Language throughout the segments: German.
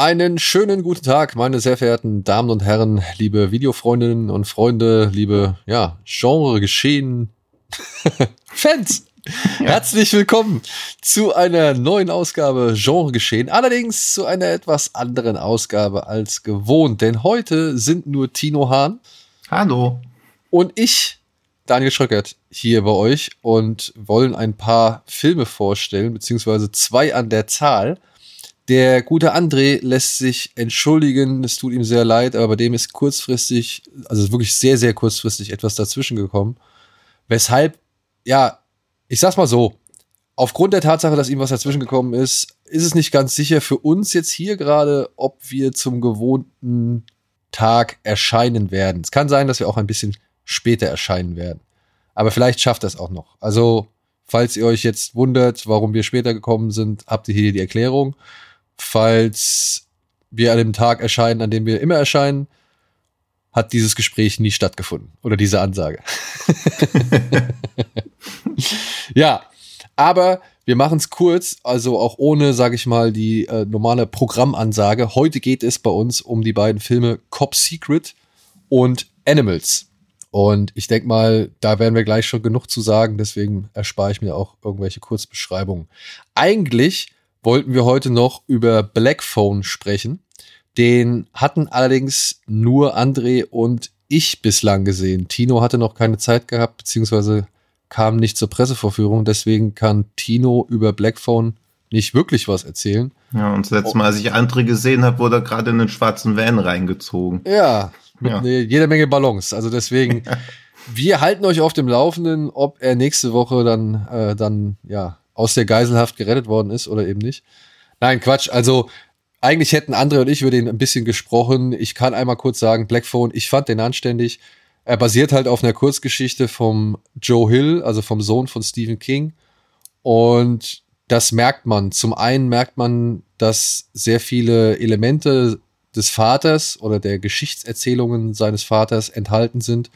Einen schönen guten Tag, meine sehr verehrten Damen und Herren, liebe Videofreundinnen und Freunde, liebe ja, Genre-Geschehen Fans. Herzlich willkommen zu einer neuen Ausgabe Genre Geschehen. Allerdings zu einer etwas anderen Ausgabe als gewohnt, denn heute sind nur Tino Hahn. Hallo. Und ich, Daniel Schröckert, hier bei euch und wollen ein paar Filme vorstellen, beziehungsweise zwei an der Zahl. Der gute André lässt sich entschuldigen, es tut ihm sehr leid, aber bei dem ist kurzfristig, also wirklich sehr, sehr kurzfristig etwas dazwischen gekommen. Weshalb, ja, ich sag's mal so, aufgrund der Tatsache, dass ihm was dazwischen gekommen ist, ist es nicht ganz sicher für uns jetzt hier gerade, ob wir zum gewohnten Tag erscheinen werden. Es kann sein, dass wir auch ein bisschen später erscheinen werden. Aber vielleicht schafft das auch noch. Also, falls ihr euch jetzt wundert, warum wir später gekommen sind, habt ihr hier die Erklärung falls wir an dem Tag erscheinen, an dem wir immer erscheinen, hat dieses Gespräch nie stattgefunden. Oder diese Ansage. ja, aber wir machen es kurz, also auch ohne, sage ich mal, die äh, normale Programmansage. Heute geht es bei uns um die beiden Filme Cop Secret und Animals. Und ich denke mal, da werden wir gleich schon genug zu sagen, deswegen erspare ich mir auch irgendwelche Kurzbeschreibungen. Eigentlich wollten wir heute noch über Black Phone sprechen. Den hatten allerdings nur André und ich bislang gesehen. Tino hatte noch keine Zeit gehabt, beziehungsweise kam nicht zur Pressevorführung. Deswegen kann Tino über Black Phone nicht wirklich was erzählen. Ja, und das letzte Mal, als ich André gesehen habe, wurde er gerade in den schwarzen Van reingezogen. Ja, mit ja. jeder Menge Ballons. Also deswegen, wir halten euch auf dem Laufenden, ob er nächste Woche dann, äh, dann ja, aus der Geiselhaft gerettet worden ist oder eben nicht. Nein, Quatsch. Also eigentlich hätten Andre und ich über den ein bisschen gesprochen. Ich kann einmal kurz sagen, Blackphone, ich fand den anständig. Er basiert halt auf einer Kurzgeschichte vom Joe Hill, also vom Sohn von Stephen King. Und das merkt man. Zum einen merkt man, dass sehr viele Elemente des Vaters oder der Geschichtserzählungen seines Vaters enthalten sind.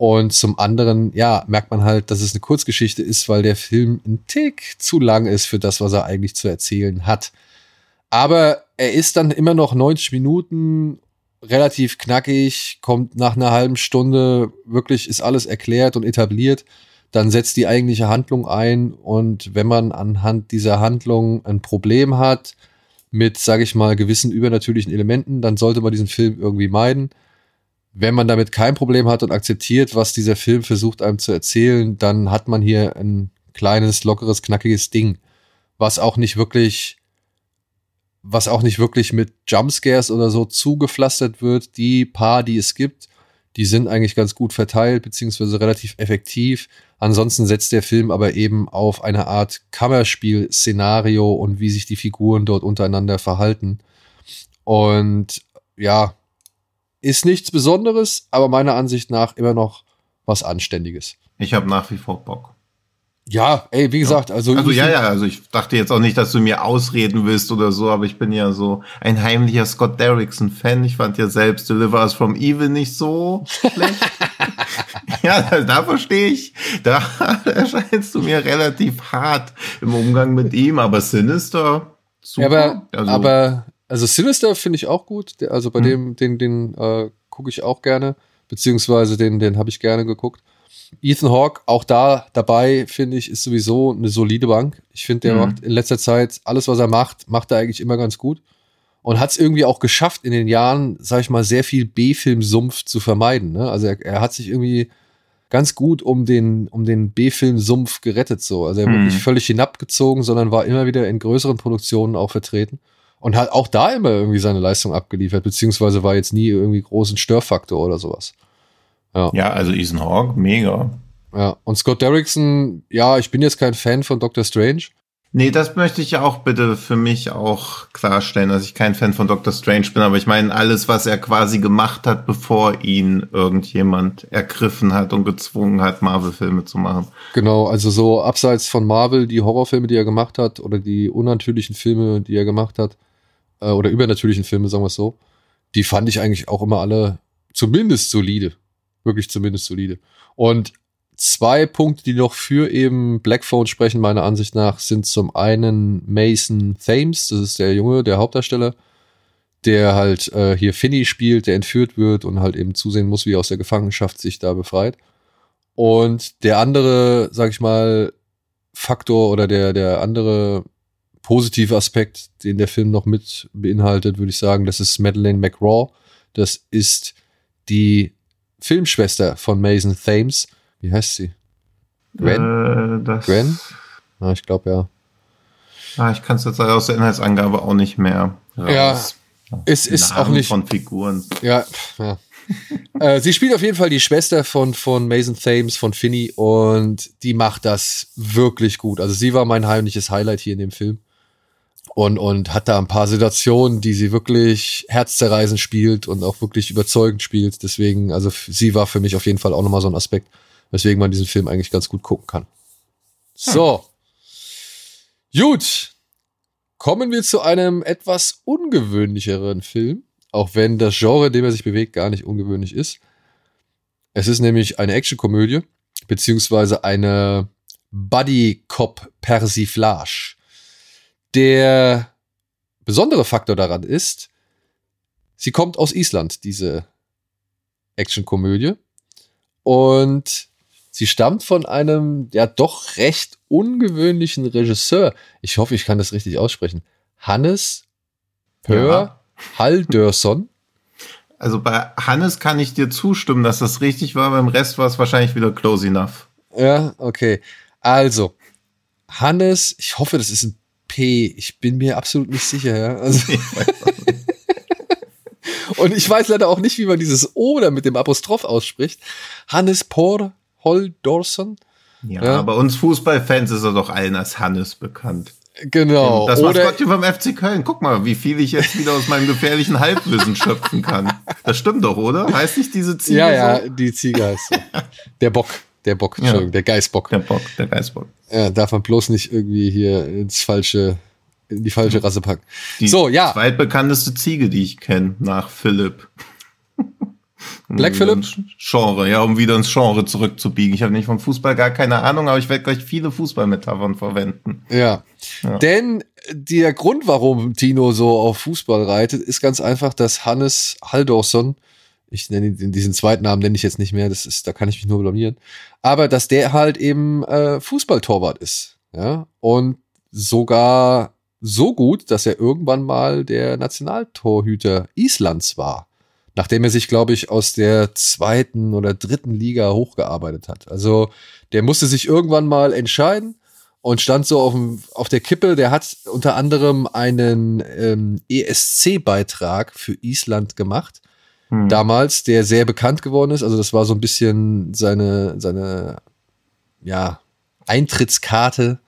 Und zum anderen, ja, merkt man halt, dass es eine Kurzgeschichte ist, weil der Film ein Tick zu lang ist für das, was er eigentlich zu erzählen hat. Aber er ist dann immer noch 90 Minuten relativ knackig, kommt nach einer halben Stunde, wirklich ist alles erklärt und etabliert. Dann setzt die eigentliche Handlung ein und wenn man anhand dieser Handlung ein Problem hat mit, sage ich mal, gewissen übernatürlichen Elementen, dann sollte man diesen Film irgendwie meiden wenn man damit kein Problem hat und akzeptiert, was dieser Film versucht einem zu erzählen, dann hat man hier ein kleines, lockeres, knackiges Ding, was auch nicht wirklich, was auch nicht wirklich mit Jumpscares oder so zugepflastert wird. Die paar, die es gibt, die sind eigentlich ganz gut verteilt, beziehungsweise relativ effektiv. Ansonsten setzt der Film aber eben auf eine Art Kammerspiel-Szenario und wie sich die Figuren dort untereinander verhalten. Und ja, ist nichts Besonderes, aber meiner Ansicht nach immer noch was Anständiges. Ich habe nach wie vor Bock. Ja, ey, wie gesagt, also. Also ja, ja, also ich dachte jetzt auch nicht, dass du mir ausreden willst oder so, aber ich bin ja so ein heimlicher Scott Derrickson-Fan. Ich fand ja selbst Deliver Us from Evil nicht so schlecht. ja, da, da verstehe ich. Da erscheinst du mir relativ hart im Umgang mit ihm, aber Sinister, super. aber, also, aber also Sinister finde ich auch gut. Also bei mhm. dem, den, den äh, gucke ich auch gerne. Beziehungsweise den, den habe ich gerne geguckt. Ethan Hawke, auch da dabei, finde ich, ist sowieso eine solide Bank. Ich finde, der mhm. macht in letzter Zeit alles, was er macht, macht er eigentlich immer ganz gut. Und hat es irgendwie auch geschafft, in den Jahren, sag ich mal, sehr viel B-Film-Sumpf zu vermeiden. Ne? Also er, er, hat sich irgendwie ganz gut um den, um den B-Film-Sumpf gerettet. so. Also er mhm. wurde nicht völlig hinabgezogen, sondern war immer wieder in größeren Produktionen auch vertreten und hat auch da immer irgendwie seine Leistung abgeliefert, beziehungsweise war jetzt nie irgendwie großen Störfaktor oder sowas. Ja, ja also Ethan Hawke, mega. Ja, und Scott Derrickson, ja, ich bin jetzt kein Fan von Doctor Strange. Nee, das möchte ich ja auch bitte für mich auch klarstellen, dass ich kein Fan von Doctor Strange bin, aber ich meine alles, was er quasi gemacht hat, bevor ihn irgendjemand ergriffen hat und gezwungen hat, Marvel-Filme zu machen. Genau, also so abseits von Marvel, die Horrorfilme, die er gemacht hat, oder die unnatürlichen Filme, die er gemacht hat, äh, oder übernatürlichen Filme, sagen wir es so, die fand ich eigentlich auch immer alle zumindest solide. Wirklich zumindest solide. Und zwei Punkte, die noch für eben Blackphone sprechen, meiner Ansicht nach, sind zum einen Mason Thames, das ist der Junge, der Hauptdarsteller, der halt äh, hier Finny spielt, der entführt wird und halt eben zusehen muss, wie er aus der Gefangenschaft sich da befreit. Und der andere, sag ich mal, Faktor oder der, der andere positive Aspekt, den der Film noch mit beinhaltet, würde ich sagen, das ist Madeleine McRaw. Das ist die Filmschwester von Mason Thames wie heißt sie? Gwen? Äh, Gwen? Ah, ich glaube ja. Ah, ich kann es jetzt aus der Inhaltsangabe auch nicht mehr. Ja, es ist auch nicht von Figuren. Ja, ja. äh, sie spielt auf jeden Fall die Schwester von, von Mason Thames, von Finney, und die macht das wirklich gut. Also sie war mein heimliches Highlight hier in dem Film. Und, und hat da ein paar Situationen, die sie wirklich herzzerreißend spielt und auch wirklich überzeugend spielt. Deswegen, also sie war für mich auf jeden Fall auch nochmal so ein Aspekt weswegen man diesen Film eigentlich ganz gut gucken kann. So. Hm. Gut. Kommen wir zu einem etwas ungewöhnlicheren Film, auch wenn das Genre, in dem er sich bewegt, gar nicht ungewöhnlich ist. Es ist nämlich eine Actionkomödie, beziehungsweise eine Buddy-Cop-Persiflage. Der besondere Faktor daran ist, sie kommt aus Island, diese Actionkomödie. Und Sie stammt von einem ja doch recht ungewöhnlichen Regisseur. Ich hoffe, ich kann das richtig aussprechen. Hannes Pör ja. Haldörsson. Also bei Hannes kann ich dir zustimmen, dass das richtig war. Beim Rest war es wahrscheinlich wieder close enough. Ja, okay. Also, Hannes, ich hoffe, das ist ein P. Ich bin mir absolut nicht sicher, ja. Also, Und ich weiß leider auch nicht, wie man dieses O da mit dem Apostroph ausspricht. Hannes Por Holdorson. Ja, ja, bei uns Fußballfans ist er doch allen als Hannes bekannt. Genau. Das Maskottchen vom FC Köln. Guck mal, wie viel ich jetzt wieder aus meinem gefährlichen Halbwissen schöpfen kann. Das stimmt doch, oder? Heißt nicht diese Ziege Ja, ja, so? die Ziege heißt so. Der Bock. Der Bock, Entschuldigung, ja. der Geißbock. Der Bock, der Geißbock. Ja, darf man bloß nicht irgendwie hier ins falsche, in die falsche Rasse packen. Die so, ja. zweitbekannteste Ziege, die ich kenne, nach Philipp. Black Phillip? Genre, ja, um wieder ins Genre zurückzubiegen. Ich habe nicht vom Fußball gar keine Ahnung, aber ich werde gleich viele Fußballmetaphern verwenden. Ja. ja. Denn der Grund, warum Tino so auf Fußball reitet, ist ganz einfach, dass Hannes Haldorsson, ich nenne ihn, diesen zweiten Namen nenne ich jetzt nicht mehr, das ist, da kann ich mich nur blamieren, aber dass der halt eben äh, Fußballtorwart ist. Ja. Und sogar so gut, dass er irgendwann mal der Nationaltorhüter Islands war nachdem er sich, glaube ich, aus der zweiten oder dritten Liga hochgearbeitet hat. Also der musste sich irgendwann mal entscheiden und stand so auf, dem, auf der Kippe. Der hat unter anderem einen ähm, ESC-Beitrag für Island gemacht. Hm. Damals, der sehr bekannt geworden ist. Also das war so ein bisschen seine, seine, ja, Eintrittskarte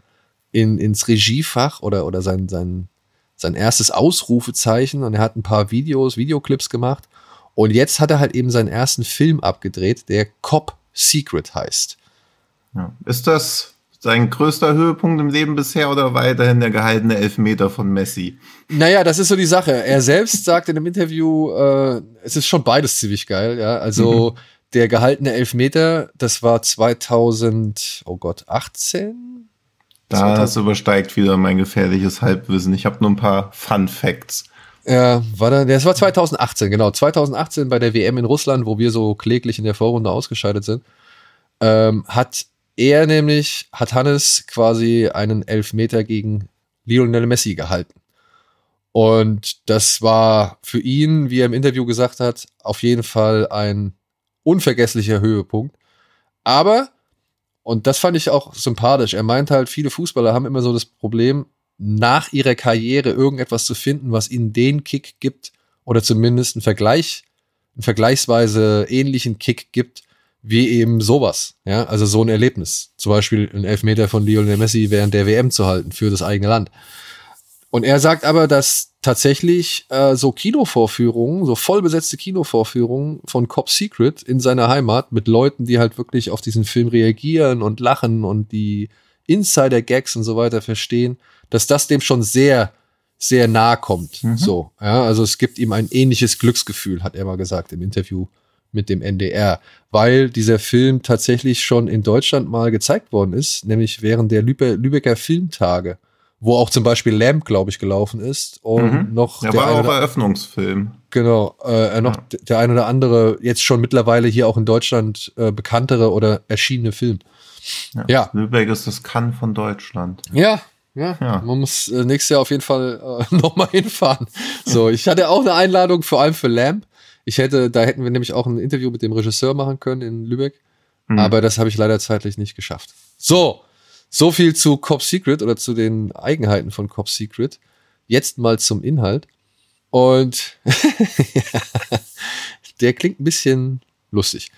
in, ins Regiefach oder, oder sein, sein, sein erstes Ausrufezeichen. Und er hat ein paar Videos, Videoclips gemacht. Und jetzt hat er halt eben seinen ersten Film abgedreht, der Cop Secret heißt. Ja. Ist das sein größter Höhepunkt im Leben bisher oder weiterhin der gehaltene Elfmeter von Messi? Naja, das ist so die Sache. Er selbst sagt in einem Interview, äh, es ist schon beides ziemlich geil, ja. Also mhm. der gehaltene Elfmeter, das war 2000, oh Gott, 18? Das übersteigt wieder mein gefährliches Halbwissen. Ich habe nur ein paar Fun Facts. Ja, war da, das war 2018, genau. 2018 bei der WM in Russland, wo wir so kläglich in der Vorrunde ausgescheidet sind, ähm, hat er nämlich, hat Hannes quasi einen Elfmeter gegen Lionel Messi gehalten. Und das war für ihn, wie er im Interview gesagt hat, auf jeden Fall ein unvergesslicher Höhepunkt. Aber, und das fand ich auch sympathisch, er meint halt, viele Fußballer haben immer so das Problem, nach ihrer Karriere irgendetwas zu finden, was ihnen den Kick gibt oder zumindest einen Vergleich, einen vergleichsweise ähnlichen Kick gibt, wie eben sowas. Ja, also so ein Erlebnis. Zum Beispiel ein Elfmeter von Lionel Messi während der WM zu halten für das eigene Land. Und er sagt aber, dass tatsächlich äh, so Kinovorführungen, so vollbesetzte Kinovorführungen von Cop Secret in seiner Heimat mit Leuten, die halt wirklich auf diesen Film reagieren und lachen und die Insider-Gags und so weiter verstehen, dass das dem schon sehr, sehr nahe kommt. Mhm. So, ja, also es gibt ihm ein ähnliches Glücksgefühl, hat er mal gesagt im Interview mit dem NDR, weil dieser Film tatsächlich schon in Deutschland mal gezeigt worden ist, nämlich während der Lübe Lübecker Filmtage wo auch zum Beispiel Lamp, glaube ich, gelaufen ist. Und mhm. noch. Der, der war auch Eröffnungsfilm. Genau, äh, noch ja. der ein oder andere, jetzt schon mittlerweile hier auch in Deutschland äh, bekanntere oder erschienene Film. Ja. ja. Lübeck ist das Kann von Deutschland. Ja, ja, ja. man muss äh, nächstes Jahr auf jeden Fall äh, nochmal hinfahren. So, ich hatte auch eine Einladung, vor allem für Lamp. Ich hätte, da hätten wir nämlich auch ein Interview mit dem Regisseur machen können in Lübeck. Mhm. Aber das habe ich leider zeitlich nicht geschafft. So, so viel zu Cop Secret oder zu den Eigenheiten von Cop Secret. Jetzt mal zum Inhalt. Und der klingt ein bisschen lustig.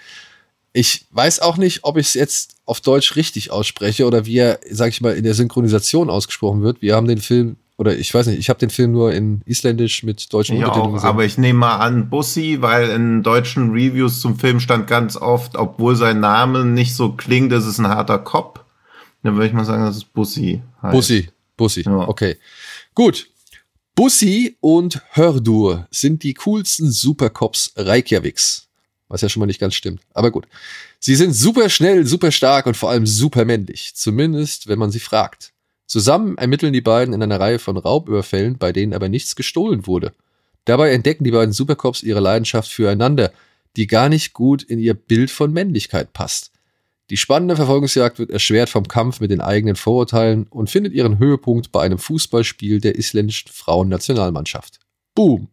Ich weiß auch nicht, ob ich es jetzt auf Deutsch richtig ausspreche oder wie er, sag ich mal, in der Synchronisation ausgesprochen wird. Wir haben den Film, oder ich weiß nicht, ich habe den Film nur in Isländisch mit deutschen ich Untertiteln gesehen. Aber ich nehme mal an, Bussi, weil in deutschen Reviews zum Film stand ganz oft, obwohl sein Name nicht so klingt, das ist ein harter Kopf. Dann würde ich mal sagen, das ist Bussi. Heißt. Bussi, Bussi, ja. okay. Gut. Bussi und Hördur sind die coolsten Supercops Reykjaviks. Was ja schon mal nicht ganz stimmt. Aber gut. Sie sind super schnell, super stark und vor allem super männlich. Zumindest, wenn man sie fragt. Zusammen ermitteln die beiden in einer Reihe von Raubüberfällen, bei denen aber nichts gestohlen wurde. Dabei entdecken die beiden Supercops ihre Leidenschaft füreinander, die gar nicht gut in ihr Bild von Männlichkeit passt. Die spannende Verfolgungsjagd wird erschwert vom Kampf mit den eigenen Vorurteilen und findet ihren Höhepunkt bei einem Fußballspiel der isländischen Frauennationalmannschaft. Boom.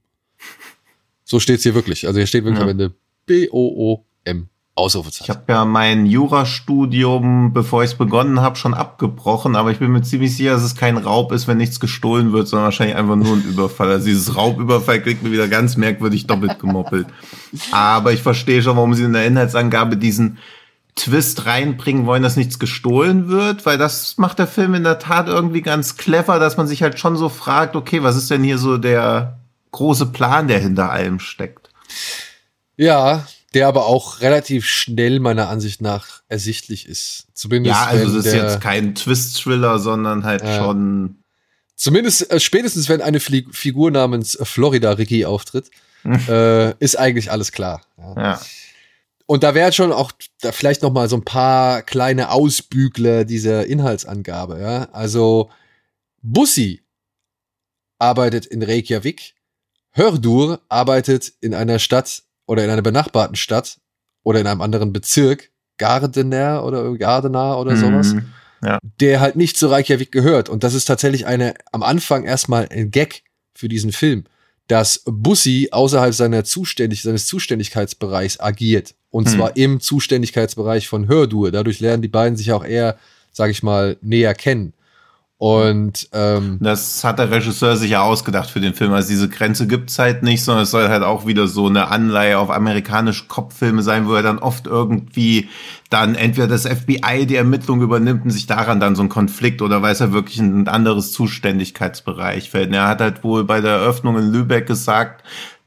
So steht's hier wirklich. Also hier steht wirklich ja. am Ende B-O-O-M. Ausrufezeichen. Ich habe ja mein Jurastudium, bevor ich es begonnen habe, schon abgebrochen, aber ich bin mir ziemlich sicher, dass es kein Raub ist, wenn nichts gestohlen wird, sondern wahrscheinlich einfach nur ein Überfall. Also dieses Raubüberfall kriegt mir wieder ganz merkwürdig doppelt gemoppelt. aber ich verstehe schon, warum sie in der Inhaltsangabe diesen Twist reinbringen wollen, dass nichts gestohlen wird, weil das macht der Film in der Tat irgendwie ganz clever, dass man sich halt schon so fragt, okay, was ist denn hier so der große Plan, der hinter allem steckt? Ja, der aber auch relativ schnell meiner Ansicht nach ersichtlich ist. Zumindest. Ja, also das ist jetzt kein Twist-Thriller, sondern halt äh, schon. Zumindest äh, spätestens, wenn eine Figur namens Florida Ricky auftritt, äh, ist eigentlich alles klar. Ja. ja. Und da wäre schon auch da vielleicht noch mal so ein paar kleine Ausbügler dieser Inhaltsangabe. Ja? Also Bussi arbeitet in Reykjavik, Hördur arbeitet in einer Stadt oder in einer benachbarten Stadt oder in einem anderen Bezirk, Gardener oder Gardener oder sowas, mhm, ja. der halt nicht zu Reykjavik gehört. Und das ist tatsächlich eine am Anfang erstmal ein Gag für diesen Film dass Bussi außerhalb seiner Zuständig seines Zuständigkeitsbereichs agiert. Und hm. zwar im Zuständigkeitsbereich von Hördur. Dadurch lernen die beiden sich auch eher, sag ich mal, näher kennen. Und ähm, das hat der Regisseur sich ja ausgedacht für den Film. Also diese Grenze gibt's halt nicht, sondern es soll halt auch wieder so eine Anleihe auf amerikanische Kopffilme sein, wo er dann oft irgendwie dann entweder das FBI die Ermittlung übernimmt und sich daran dann so ein Konflikt oder weiß er wirklich ein anderes Zuständigkeitsbereich fällt. Und er hat halt wohl bei der Eröffnung in Lübeck gesagt,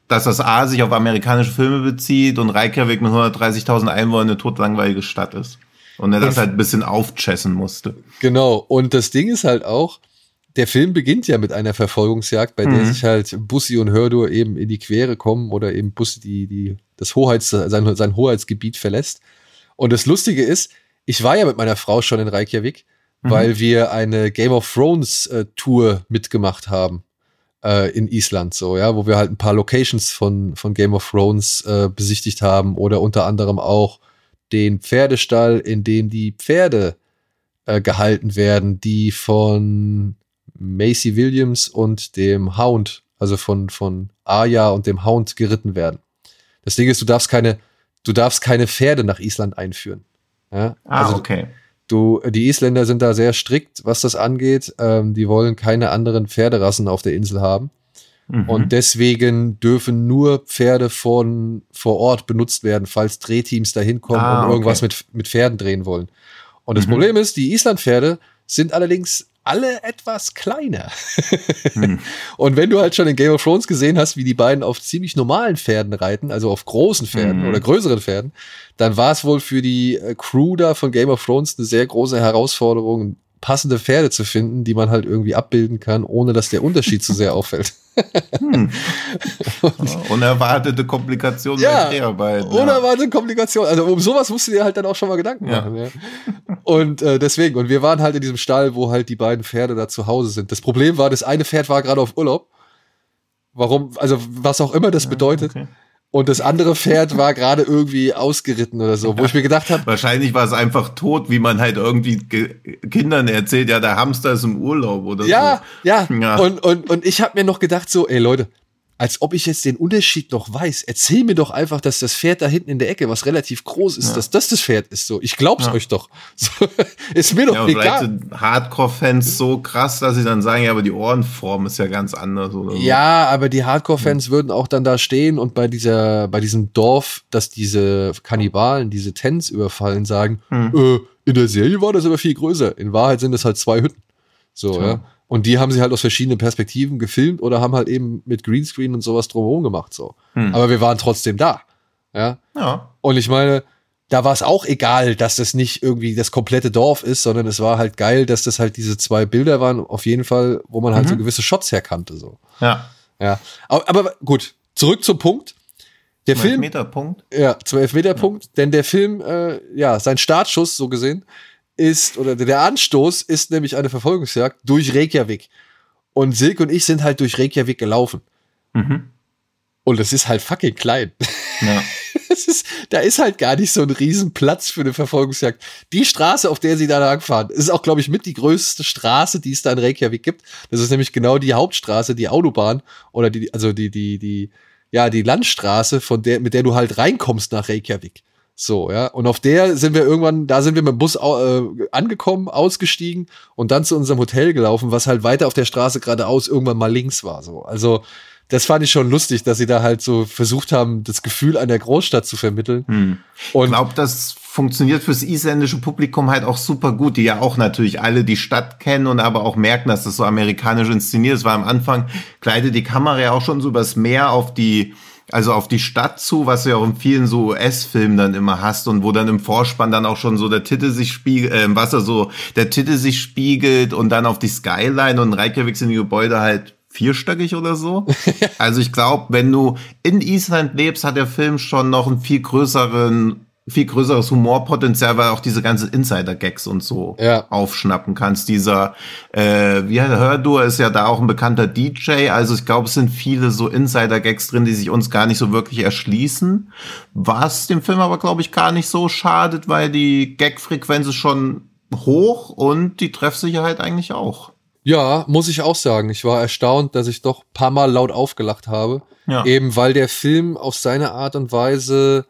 dass das A sich auf amerikanische Filme bezieht und Reykjavik mit 130.000 Einwohnern eine totlangweilige Stadt ist. Und er das halt ein bisschen aufchessen musste. Genau. Und das Ding ist halt auch, der Film beginnt ja mit einer Verfolgungsjagd, bei mhm. der sich halt Bussi und Hördur eben in die Quere kommen oder eben Bussi die, die, das Hoheits, sein, sein Hoheitsgebiet verlässt. Und das Lustige ist, ich war ja mit meiner Frau schon in Reykjavik, mhm. weil wir eine Game of Thrones äh, Tour mitgemacht haben äh, in Island, so, ja, wo wir halt ein paar Locations von, von Game of Thrones äh, besichtigt haben oder unter anderem auch den Pferdestall, in dem die Pferde äh, gehalten werden, die von Macy Williams und dem Hound, also von, von Aya und dem Hound geritten werden. Das Ding ist, du darfst keine, du darfst keine Pferde nach Island einführen. Ja? Ah, also, okay. Du, die Isländer sind da sehr strikt, was das angeht. Ähm, die wollen keine anderen Pferderassen auf der Insel haben. Mhm. Und deswegen dürfen nur Pferde von vor Ort benutzt werden, falls Drehteams da hinkommen ah, und irgendwas okay. mit, mit Pferden drehen wollen. Und das mhm. Problem ist, die Islandpferde sind allerdings alle etwas kleiner. Hm. Und wenn du halt schon in Game of Thrones gesehen hast, wie die beiden auf ziemlich normalen Pferden reiten, also auf großen Pferden hm. oder größeren Pferden, dann war es wohl für die äh, Crew da von Game of Thrones eine sehr große Herausforderung, passende Pferde zu finden, die man halt irgendwie abbilden kann, ohne dass der Unterschied zu sehr auffällt. Hm. unerwartete Komplikationen ja, bei Dreharbeiten. Ja. Unerwartete Komplikationen. Also um sowas musst du dir halt dann auch schon mal Gedanken ja. machen. Ja. Und äh, deswegen, und wir waren halt in diesem Stall, wo halt die beiden Pferde da zu Hause sind. Das Problem war, das eine Pferd war gerade auf Urlaub. Warum, also was auch immer das bedeutet. Okay und das andere Pferd war gerade irgendwie ausgeritten oder so, wo ich mir gedacht habe. Wahrscheinlich war es einfach tot, wie man halt irgendwie Kindern erzählt, ja, der Hamster ist im Urlaub oder ja, so. Ja, ja. Und, und, und ich habe mir noch gedacht, so, ey Leute, als ob ich jetzt den Unterschied noch weiß. Erzähl mir doch einfach, dass das Pferd da hinten in der Ecke, was relativ groß ist, ja. dass das das Pferd ist. So, ich glaub's ja. euch doch. So, ist mir doch ja, egal. Vielleicht sind Hardcore-Fans so krass, dass sie dann sagen, ja, aber die Ohrenform ist ja ganz anders oder so. Ja, aber die Hardcore-Fans mhm. würden auch dann da stehen und bei dieser, bei diesem Dorf, dass diese Kannibalen diese Tents überfallen, sagen, mhm. äh, in der Serie war das aber viel größer. In Wahrheit sind es halt zwei Hütten. So, ja. Und die haben sie halt aus verschiedenen Perspektiven gefilmt oder haben halt eben mit Greenscreen und sowas drumherum gemacht. So. Hm. Aber wir waren trotzdem da. Ja. ja. Und ich meine, da war es auch egal, dass das nicht irgendwie das komplette Dorf ist, sondern es war halt geil, dass das halt diese zwei Bilder waren, auf jeden Fall, wo man halt mhm. so gewisse Shots herkannte. So. Ja. Ja. Aber, aber gut, zurück zum Punkt. Der zum Film. Elfmeterpunkt. Ja, zum Elfmeterpunkt. Ja. Denn der Film, äh, ja, sein Startschuss, so gesehen, ist, oder der Anstoß ist nämlich eine Verfolgungsjagd durch Reykjavik. Und Silke und ich sind halt durch Reykjavik gelaufen. Mhm. Und es ist halt fucking klein. Ja. ist, da ist halt gar nicht so ein Riesenplatz für eine Verfolgungsjagd. Die Straße, auf der sie da langfahren, ist auch, glaube ich, mit die größte Straße, die es da in Reykjavik gibt. Das ist nämlich genau die Hauptstraße, die Autobahn oder die, also die, die, die, ja, die Landstraße, von der, mit der du halt reinkommst nach Reykjavik. So, ja. Und auf der sind wir irgendwann, da sind wir mit dem Bus äh, angekommen, ausgestiegen und dann zu unserem Hotel gelaufen, was halt weiter auf der Straße geradeaus irgendwann mal links war. So. Also, das fand ich schon lustig, dass sie da halt so versucht haben, das Gefühl einer Großstadt zu vermitteln. Hm. Und ich glaube, das funktioniert fürs isländische Publikum halt auch super gut, die ja auch natürlich alle die Stadt kennen und aber auch merken, dass das so amerikanisch inszeniert ist, weil am Anfang gleitet die Kamera ja auch schon so übers Meer auf die also auf die Stadt zu, was du ja auch in vielen so US-Filmen dann immer hast und wo dann im Vorspann dann auch schon so der Titel sich spiegelt, äh, im Wasser so der Titel sich spiegelt und dann auf die Skyline und Reykjavik sind die Gebäude halt vierstöckig oder so. also ich glaube, wenn du in Island lebst, hat der Film schon noch einen viel größeren viel größeres Humorpotenzial, weil auch diese ganzen Insider-Gags und so ja. aufschnappen kannst. Dieser, äh, wie Hördur ist ja da auch ein bekannter DJ, also ich glaube, es sind viele so Insider-Gags drin, die sich uns gar nicht so wirklich erschließen. Was dem Film aber, glaube ich, gar nicht so schadet, weil die Gag-Frequenz ist schon hoch und die Treffsicherheit eigentlich auch. Ja, muss ich auch sagen. Ich war erstaunt, dass ich doch paar Mal laut aufgelacht habe. Ja. Eben weil der Film auf seine Art und Weise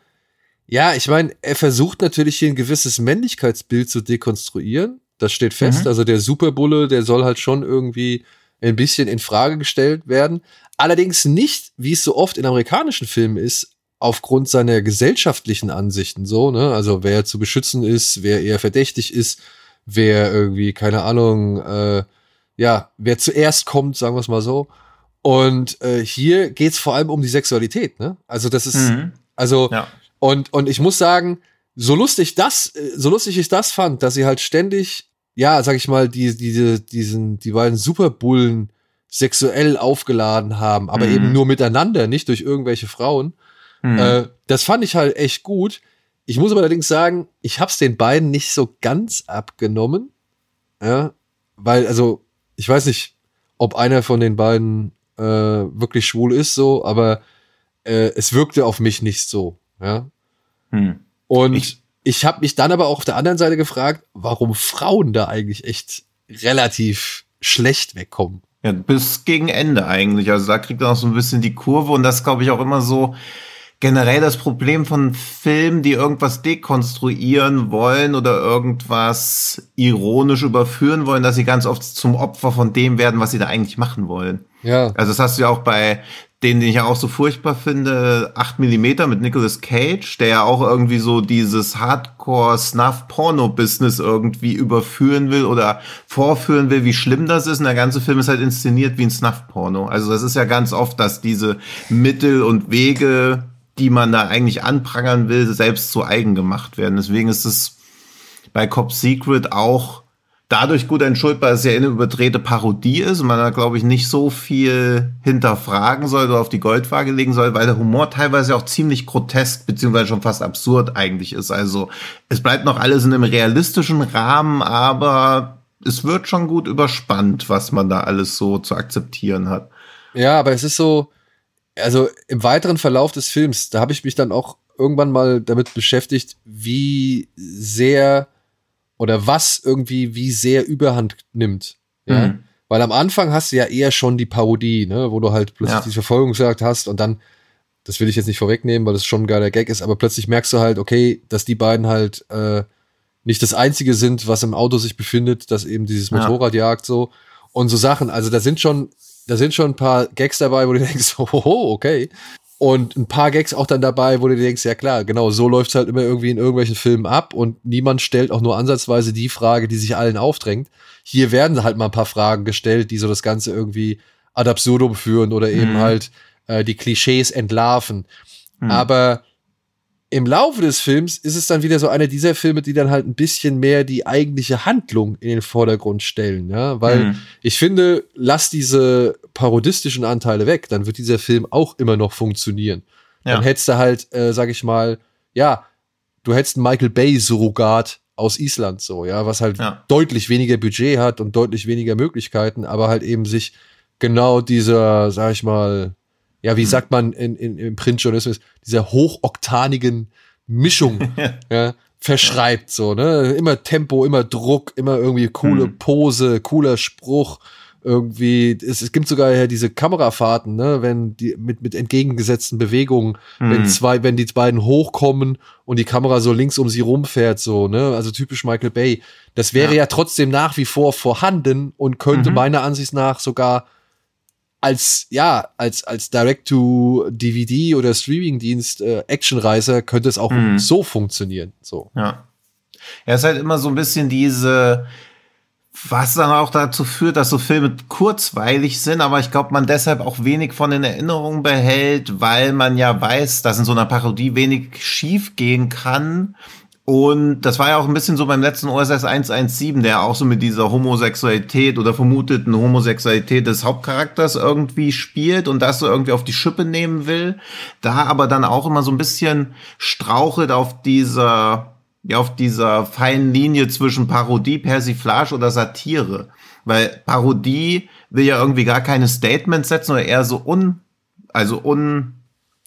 ja, ich meine, er versucht natürlich hier ein gewisses Männlichkeitsbild zu dekonstruieren. Das steht fest. Mhm. Also der Superbulle, der soll halt schon irgendwie ein bisschen in Frage gestellt werden. Allerdings nicht, wie es so oft in amerikanischen Filmen ist, aufgrund seiner gesellschaftlichen Ansichten so, ne? Also wer zu beschützen ist, wer eher verdächtig ist, wer irgendwie, keine Ahnung, äh, ja, wer zuerst kommt, sagen wir es mal so. Und äh, hier geht's vor allem um die Sexualität, ne? Also das ist, mhm. also ja. Und, und ich muss sagen, so lustig das, so lustig ich das fand, dass sie halt ständig, ja, sag ich mal, die, diese, diesen, die beiden Superbullen sexuell aufgeladen haben, aber mhm. eben nur miteinander, nicht durch irgendwelche Frauen. Mhm. Äh, das fand ich halt echt gut. Ich muss aber allerdings sagen, ich hab's den beiden nicht so ganz abgenommen. Ja, weil, also, ich weiß nicht, ob einer von den beiden äh, wirklich schwul ist, so, aber äh, es wirkte auf mich nicht so. Ja. Hm. Und ich, ich habe mich dann aber auch auf der anderen Seite gefragt, warum Frauen da eigentlich echt relativ schlecht wegkommen. Ja, bis gegen Ende eigentlich. Also da kriegt er noch so ein bisschen die Kurve und das glaube ich auch immer so generell das Problem von Filmen, die irgendwas dekonstruieren wollen oder irgendwas ironisch überführen wollen, dass sie ganz oft zum Opfer von dem werden, was sie da eigentlich machen wollen. Ja. Also das hast du ja auch bei den, den ich ja auch so furchtbar finde, 8 mm mit Nicolas Cage, der ja auch irgendwie so dieses Hardcore-Snuff-Porno-Business irgendwie überführen will oder vorführen will, wie schlimm das ist. Und der ganze Film ist halt inszeniert wie ein Snuff-Porno. Also das ist ja ganz oft, dass diese Mittel und Wege, die man da eigentlich anprangern will, selbst zu eigen gemacht werden. Deswegen ist es bei Cop Secret auch dadurch gut entschuldbar, dass es ja eine überdrehte Parodie ist und man da, glaube ich, nicht so viel hinterfragen soll oder auf die Goldwaage legen soll, weil der Humor teilweise auch ziemlich grotesk beziehungsweise schon fast absurd eigentlich ist. Also es bleibt noch alles in einem realistischen Rahmen, aber es wird schon gut überspannt, was man da alles so zu akzeptieren hat. Ja, aber es ist so, also im weiteren Verlauf des Films, da habe ich mich dann auch irgendwann mal damit beschäftigt, wie sehr oder was irgendwie wie sehr Überhand nimmt. Ja? Mhm. Weil am Anfang hast du ja eher schon die Parodie, ne, wo du halt plötzlich ja. die Verfolgungsjagd hast und dann, das will ich jetzt nicht vorwegnehmen, weil das schon ein geiler Gag ist, aber plötzlich merkst du halt, okay, dass die beiden halt äh, nicht das einzige sind, was im Auto sich befindet, dass eben dieses Motorrad ja. jagt so und so Sachen. Also da sind schon, da sind schon ein paar Gags dabei, wo du denkst, oh, okay. Und ein paar Gags auch dann dabei, wo du denkst, ja klar, genau, so läuft's halt immer irgendwie in irgendwelchen Filmen ab und niemand stellt auch nur ansatzweise die Frage, die sich allen aufdrängt. Hier werden halt mal ein paar Fragen gestellt, die so das Ganze irgendwie ad absurdum führen oder eben mhm. halt äh, die Klischees entlarven. Mhm. Aber im Laufe des Films ist es dann wieder so einer dieser Filme, die dann halt ein bisschen mehr die eigentliche Handlung in den Vordergrund stellen, ja, weil mhm. ich finde, lass diese parodistischen Anteile weg, dann wird dieser Film auch immer noch funktionieren. Ja. Dann hättest du halt, äh, sag ich mal, ja, du hättest einen Michael Bay Surrogat aus Island so, ja, was halt ja. deutlich weniger Budget hat und deutlich weniger Möglichkeiten, aber halt eben sich genau dieser, sag ich mal, ja, wie hm. sagt man in, in, im Printjournalismus, dieser hochoktanigen Mischung ja, verschreibt, so, ne? Immer Tempo, immer Druck, immer irgendwie coole hm. Pose, cooler Spruch. Irgendwie, es, es gibt sogar ja diese Kamerafahrten, ne, wenn die mit, mit entgegengesetzten Bewegungen, mhm. wenn zwei, wenn die beiden hochkommen und die Kamera so links um sie rumfährt, so, ne, also typisch Michael Bay. Das wäre ja, ja trotzdem nach wie vor vorhanden und könnte mhm. meiner Ansicht nach sogar als ja als als Direct to DVD oder Streamingdienst äh, Actionreiser könnte es auch mhm. so funktionieren so. Ja. Ja ist halt immer so ein bisschen diese was dann auch dazu führt, dass so Filme kurzweilig sind, aber ich glaube, man deshalb auch wenig von den Erinnerungen behält, weil man ja weiß, dass in so einer Parodie wenig schief gehen kann und das war ja auch ein bisschen so beim letzten OSS 117, der auch so mit dieser Homosexualität oder vermuteten Homosexualität des Hauptcharakters irgendwie spielt und das so irgendwie auf die Schippe nehmen will. Da aber dann auch immer so ein bisschen strauchelt auf dieser, ja, auf dieser feinen Linie zwischen Parodie, Persiflage oder Satire. Weil Parodie will ja irgendwie gar keine Statements setzen oder eher so un, also un,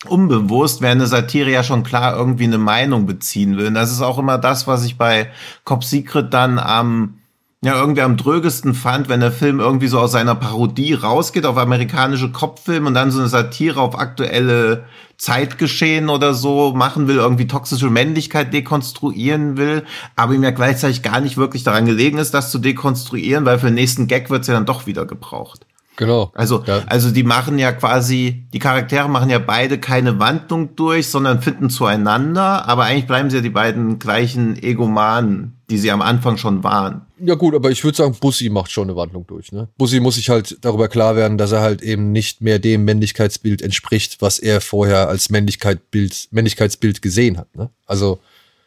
unbewusst, während eine Satire ja schon klar irgendwie eine Meinung beziehen will. Und das ist auch immer das, was ich bei Cop Secret dann am ja, irgendwie am drögesten fand, wenn der Film irgendwie so aus seiner Parodie rausgeht auf amerikanische Kopffilme und dann so eine Satire auf aktuelle Zeitgeschehen oder so machen will, irgendwie toxische Männlichkeit dekonstruieren will, aber ihm ja gleichzeitig gar nicht wirklich daran gelegen ist, das zu dekonstruieren, weil für den nächsten Gag wird es ja dann doch wieder gebraucht. Genau. Also, ja. also die machen ja quasi, die Charaktere machen ja beide keine Wandlung durch, sondern finden zueinander, aber eigentlich bleiben sie ja die beiden gleichen Egomanen, die sie am Anfang schon waren. Ja gut, aber ich würde sagen, Bussi macht schon eine Wandlung durch. Ne? Bussi muss sich halt darüber klar werden, dass er halt eben nicht mehr dem Männlichkeitsbild entspricht, was er vorher als Männlichkeitsbild, Männlichkeitsbild gesehen hat. Ne? Also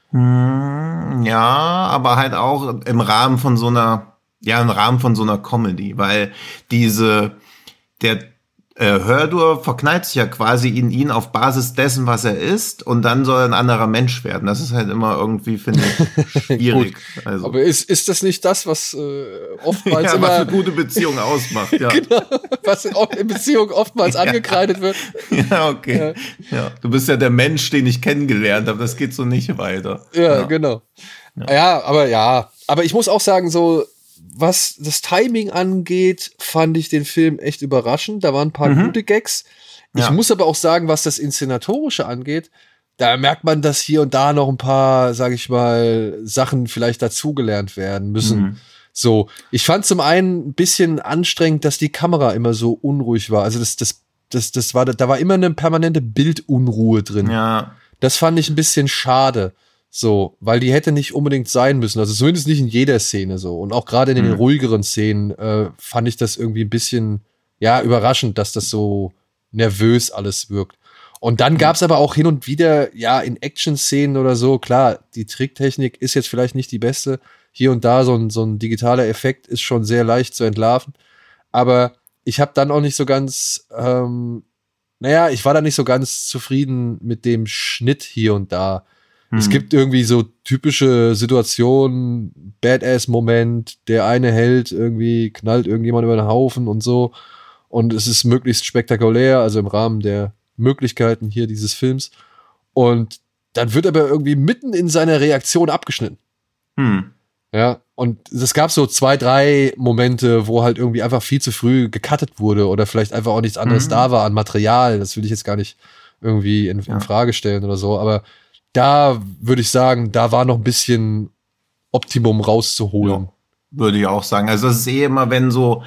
hm, ja, aber halt auch im Rahmen von so einer ja, im Rahmen von so einer Comedy, weil diese, der äh, Hördur verknallt sich ja quasi in ihn auf Basis dessen, was er ist, und dann soll er ein anderer Mensch werden. Das ist halt immer irgendwie, finde ich, schwierig. also. Aber ist, ist das nicht das, was äh, oftmals ja, immer was eine gute Beziehung ausmacht, ja. genau, was in Beziehung oftmals angekreidet wird. Ja, okay. Ja. ja. Du bist ja der Mensch, den ich kennengelernt habe. Das geht so nicht weiter. Ja, ja. genau. Ja. ja, aber ja. Aber ich muss auch sagen, so was das Timing angeht, fand ich den Film echt überraschend. Da waren ein paar mhm. gute Gags. Ich Ja. muss aber auch sagen, was das Inszenatorische angeht, da merkt man, dass hier und da noch ein paar, sage ich mal, Sachen vielleicht dazugelernt werden müssen. Mhm. So, ich fand zum einen ein bisschen anstrengend, dass die Kamera immer so unruhig war. Also das, das, das, das war, da war immer eine permanente Bildunruhe drin. Ja, Das fand ich ein bisschen schade. So, weil die hätte nicht unbedingt sein müssen. Also zumindest nicht in jeder Szene so. Und auch gerade in den Mhm. ruhigeren Szenen äh, fand ich das irgendwie ein bisschen, ja, überraschend, dass das so nervös alles wirkt. Und dann gab's aber auch hin und wieder, ja, in Action-Szenen oder so, klar, die Tricktechnik ist jetzt vielleicht nicht die beste. Hier und da so ein, so ein digitaler Effekt ist schon sehr leicht zu entlarven. Aber ich habe dann auch nicht so ganz, ähm, naja, ich war da nicht so ganz zufrieden mit dem Schnitt hier und da. Es Mhm. gibt irgendwie so typische Situationen, Badass-Moment, der eine Held irgendwie knallt irgendjemand über den Haufen und so. Und es ist möglichst spektakulär, also im Rahmen der Möglichkeiten hier dieses Films. Und dann wird aber irgendwie mitten in seiner Reaktion abgeschnitten. Hm. Ja, und es gab so zwei, drei Momente, wo halt irgendwie einfach viel zu früh gecuttet wurde oder vielleicht einfach auch nichts anderes Mhm. da war an Material. Das will ich jetzt gar nicht irgendwie in, in Frage stellen oder so. Aber da würde ich sagen, da war noch ein bisschen Optimum rauszuholen. Würde ich auch sagen. Also das ist eh immer, wenn so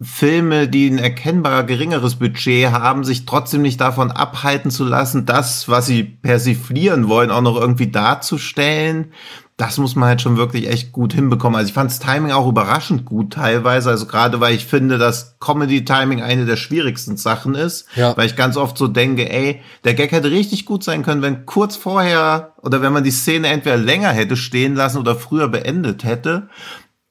Filme, die ein erkennbar geringeres Budget haben, sich trotzdem nicht davon abhalten zu lassen, das, was sie persiflieren wollen, auch noch irgendwie darzustellen. Das muss man halt schon wirklich echt gut hinbekommen. Also ich fand das Timing auch überraschend gut teilweise. Also gerade weil ich finde, dass Comedy-Timing eine der schwierigsten Sachen ist. Ja. Weil ich ganz oft so denke, ey, der Gag hätte richtig gut sein können, wenn kurz vorher oder wenn man die Szene entweder länger hätte stehen lassen oder früher beendet hätte.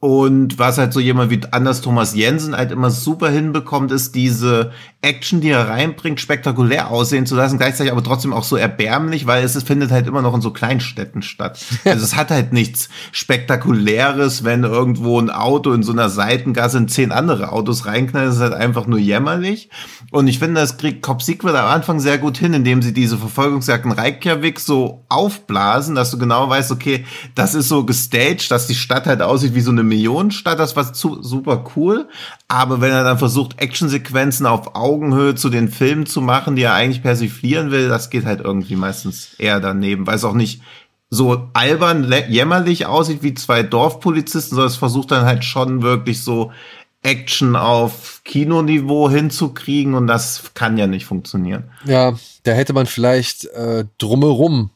Und was halt so jemand wie Anders Thomas Jensen halt immer super hinbekommt, ist diese Action, die er reinbringt, spektakulär aussehen zu lassen, gleichzeitig aber trotzdem auch so erbärmlich, weil es, es findet halt immer noch in so Kleinstädten statt. Also es hat halt nichts Spektakuläres, wenn irgendwo ein Auto in so einer Seitengasse in zehn andere Autos reinknallt, es ist halt einfach nur jämmerlich. Und ich finde, das kriegt Cop Sequel am Anfang sehr gut hin, indem sie diese Verfolgungsjagd in Reykjavik so aufblasen, dass du genau weißt, okay, das ist so gestaged, dass die Stadt halt aussieht wie so eine Millionenstadt, das war zu, super cool. Aber wenn er dann versucht, Actionsequenzen auf Augenhöhe zu den Filmen zu machen, die er eigentlich persiflieren will, das geht halt irgendwie meistens eher daneben, weil es auch nicht so albern, jämmerlich aussieht wie zwei Dorfpolizisten, sondern es versucht dann halt schon wirklich so Action auf Kinoniveau hinzukriegen und das kann ja nicht funktionieren. Ja, da hätte man vielleicht äh, drumherum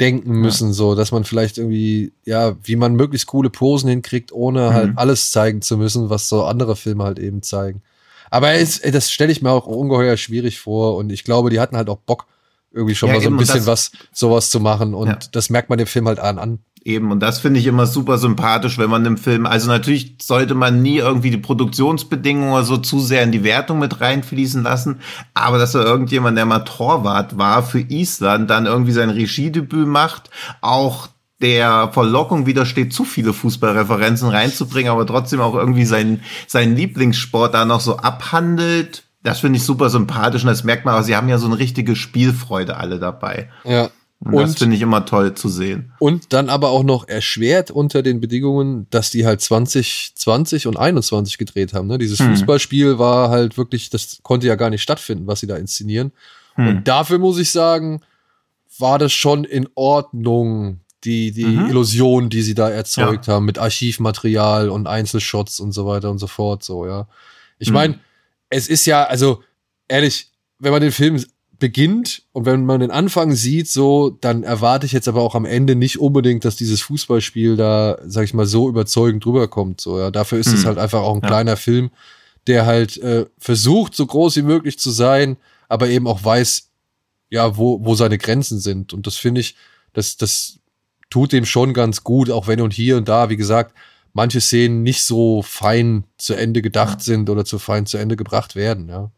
denken müssen, so, dass man vielleicht irgendwie, ja, wie man möglichst coole Posen hinkriegt, ohne halt Mhm. alles zeigen zu müssen, was so andere Filme halt eben zeigen. Aber es, das stelle ich mir auch ungeheuer schwierig vor und ich glaube, die hatten halt auch Bock, irgendwie schon Ja, mal so ein bisschen das- was, sowas zu machen und Ja. das merkt man dem Film halt an. an. Eben, und das finde ich immer super sympathisch, wenn man im Film, also natürlich sollte man nie irgendwie die Produktionsbedingungen so zu sehr in die Wertung mit reinfließen lassen, aber dass da irgendjemand, der mal Torwart war für Island, dann irgendwie sein Regiedebüt macht, auch der Verlockung widersteht, zu viele Fußballreferenzen reinzubringen, aber trotzdem auch irgendwie seinen, seinen Lieblingssport da noch so abhandelt. Das finde ich super sympathisch und das merkt man, aber sie haben ja so eine richtige Spielfreude alle dabei. Ja. Und, das finde ich immer toll zu sehen. Und dann aber auch noch erschwert unter den Bedingungen, dass die halt 2020 und 21 gedreht haben. Ne? Dieses Hm. Fußballspiel war halt wirklich, das konnte ja gar nicht stattfinden, was sie da inszenieren. Hm. Und dafür muss ich sagen, war das schon in Ordnung, die, die Mhm. Illusion, die sie da erzeugt haben, mit Archivmaterial und Einzelshots und so weiter und so fort, so, ja. Ich Mhm. meine, es ist ja, also, ehrlich, wenn man den Film beginnt und wenn man den Anfang sieht, so, dann erwarte ich jetzt aber auch am Ende nicht unbedingt, dass dieses Fußballspiel da, sag ich mal, so überzeugend rüberkommt, so, ja. Dafür ist es Mhm. halt einfach auch ein Ja. kleiner Film, der halt äh, versucht, so groß wie möglich zu sein, aber eben auch weiß, ja, wo, wo seine Grenzen sind. Und das finde ich, das, das tut dem schon ganz gut, auch wenn und hier und da, wie gesagt, manche Szenen nicht so fein zu Ende gedacht sind oder zu fein zu Ende gebracht werden, ja.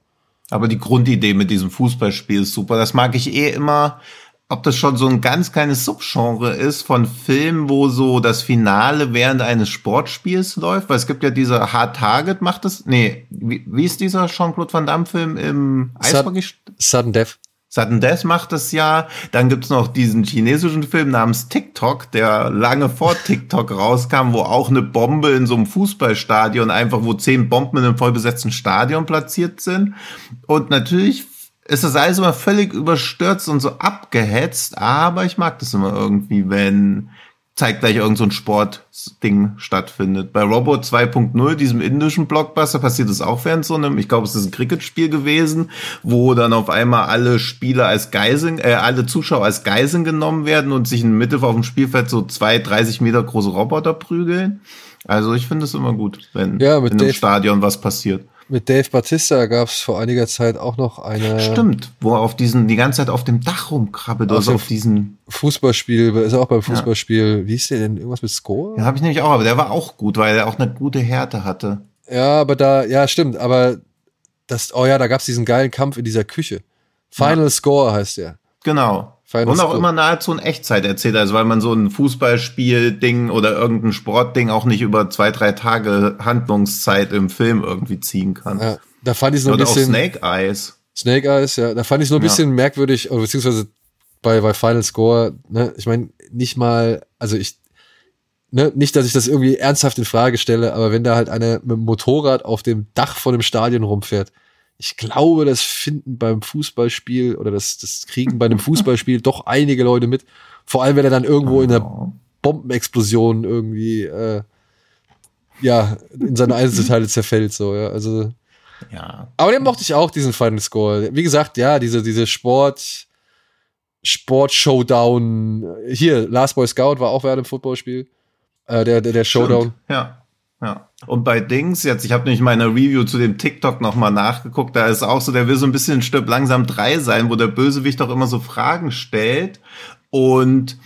Aber die Grundidee mit diesem Fußballspiel ist super. Das mag ich eh immer. Ob das schon so ein ganz kleines Subgenre ist von Filmen, wo so das Finale während eines Sportspiels läuft, weil es gibt ja dieser Hard Target macht das. Nee, wie, wie ist dieser Jean-Claude Van Damme Film im Eishockey? Sudden Death. Sudden Death macht das ja. Dann gibt's noch diesen chinesischen Film namens TikTok, der lange vor TikTok rauskam, wo auch eine Bombe in so einem Fußballstadion einfach, wo zehn Bomben in einem vollbesetzten Stadion platziert sind. Und natürlich ist das alles immer völlig überstürzt und so abgehetzt, aber ich mag das immer irgendwie, wenn zeitgleich irgend so ein Sportding stattfindet. Bei Robot 2.0, diesem indischen Blockbuster, passiert das auch während so einem, ich glaube, es ist ein Cricket-Spiel gewesen, wo dann auf einmal alle Spieler als Geiseln, äh, alle Zuschauer als Geiseln genommen werden und sich in der Mitte auf dem Spielfeld so zwei, 30 Meter große Roboter prügeln. Also ich finde es immer gut, wenn Ja, in einem Dave- Stadion was passiert. Mit Dave Batista gab es vor einiger Zeit auch noch eine Stimmt, wo er auf diesen, die ganze Zeit auf dem Dach rumkrabbelt, also auf diesen, Fußballspiel, ist auch beim Fußballspiel, wie hieß der denn? Irgendwas mit Score? ja, habe ich nämlich auch, aber der war auch gut, weil er auch eine gute Härte hatte. Ja, aber da, ja, stimmt, aber das, oh ja, da gab's diesen geilen Kampf in dieser Küche. Final Score heißt der. Genau. Und auch immer nahezu in Echtzeit erzählt, also weil man so ein Fußballspiel-Ding oder irgendein Sportding auch nicht über zwei, drei Tage Handlungszeit im Film irgendwie ziehen kann. Ja, da fand ich nur ein oder auch bisschen. Snake Eyes. Snake Eyes, ja. Da fand ich es nur ein Ja. bisschen merkwürdig, beziehungsweise bei, bei Final Score, ne, ich meine, nicht mal, also ich, ne, nicht, dass ich das irgendwie ernsthaft in Frage stelle, aber wenn da halt einer mit dem Motorrad auf dem Dach von dem Stadion rumfährt, ich glaube, das finden beim Fußballspiel oder das, das kriegen bei einem Fußballspiel doch einige Leute mit. Vor allem, wenn er dann irgendwo in der Oh. Bombenexplosion irgendwie, äh, ja, in seine Einzelteile zerfällt, so, ja. Also, Ja. aber den mochte ich auch, diesen Final Score. Wie gesagt, ja, diese, diese Sport, Sport-Showdown. Hier, Last Boy Scout war auch während dem Footballspiel. Äh, der, der, der Showdown. Stimmt. Ja. Ja. Und bei Dings, jetzt, ich habe nämlich meine Review zu dem TikTok nochmal nachgeguckt, da ist auch so, der will so ein bisschen Stirb langsam drei sein, wo der Bösewicht auch immer so Fragen stellt. Und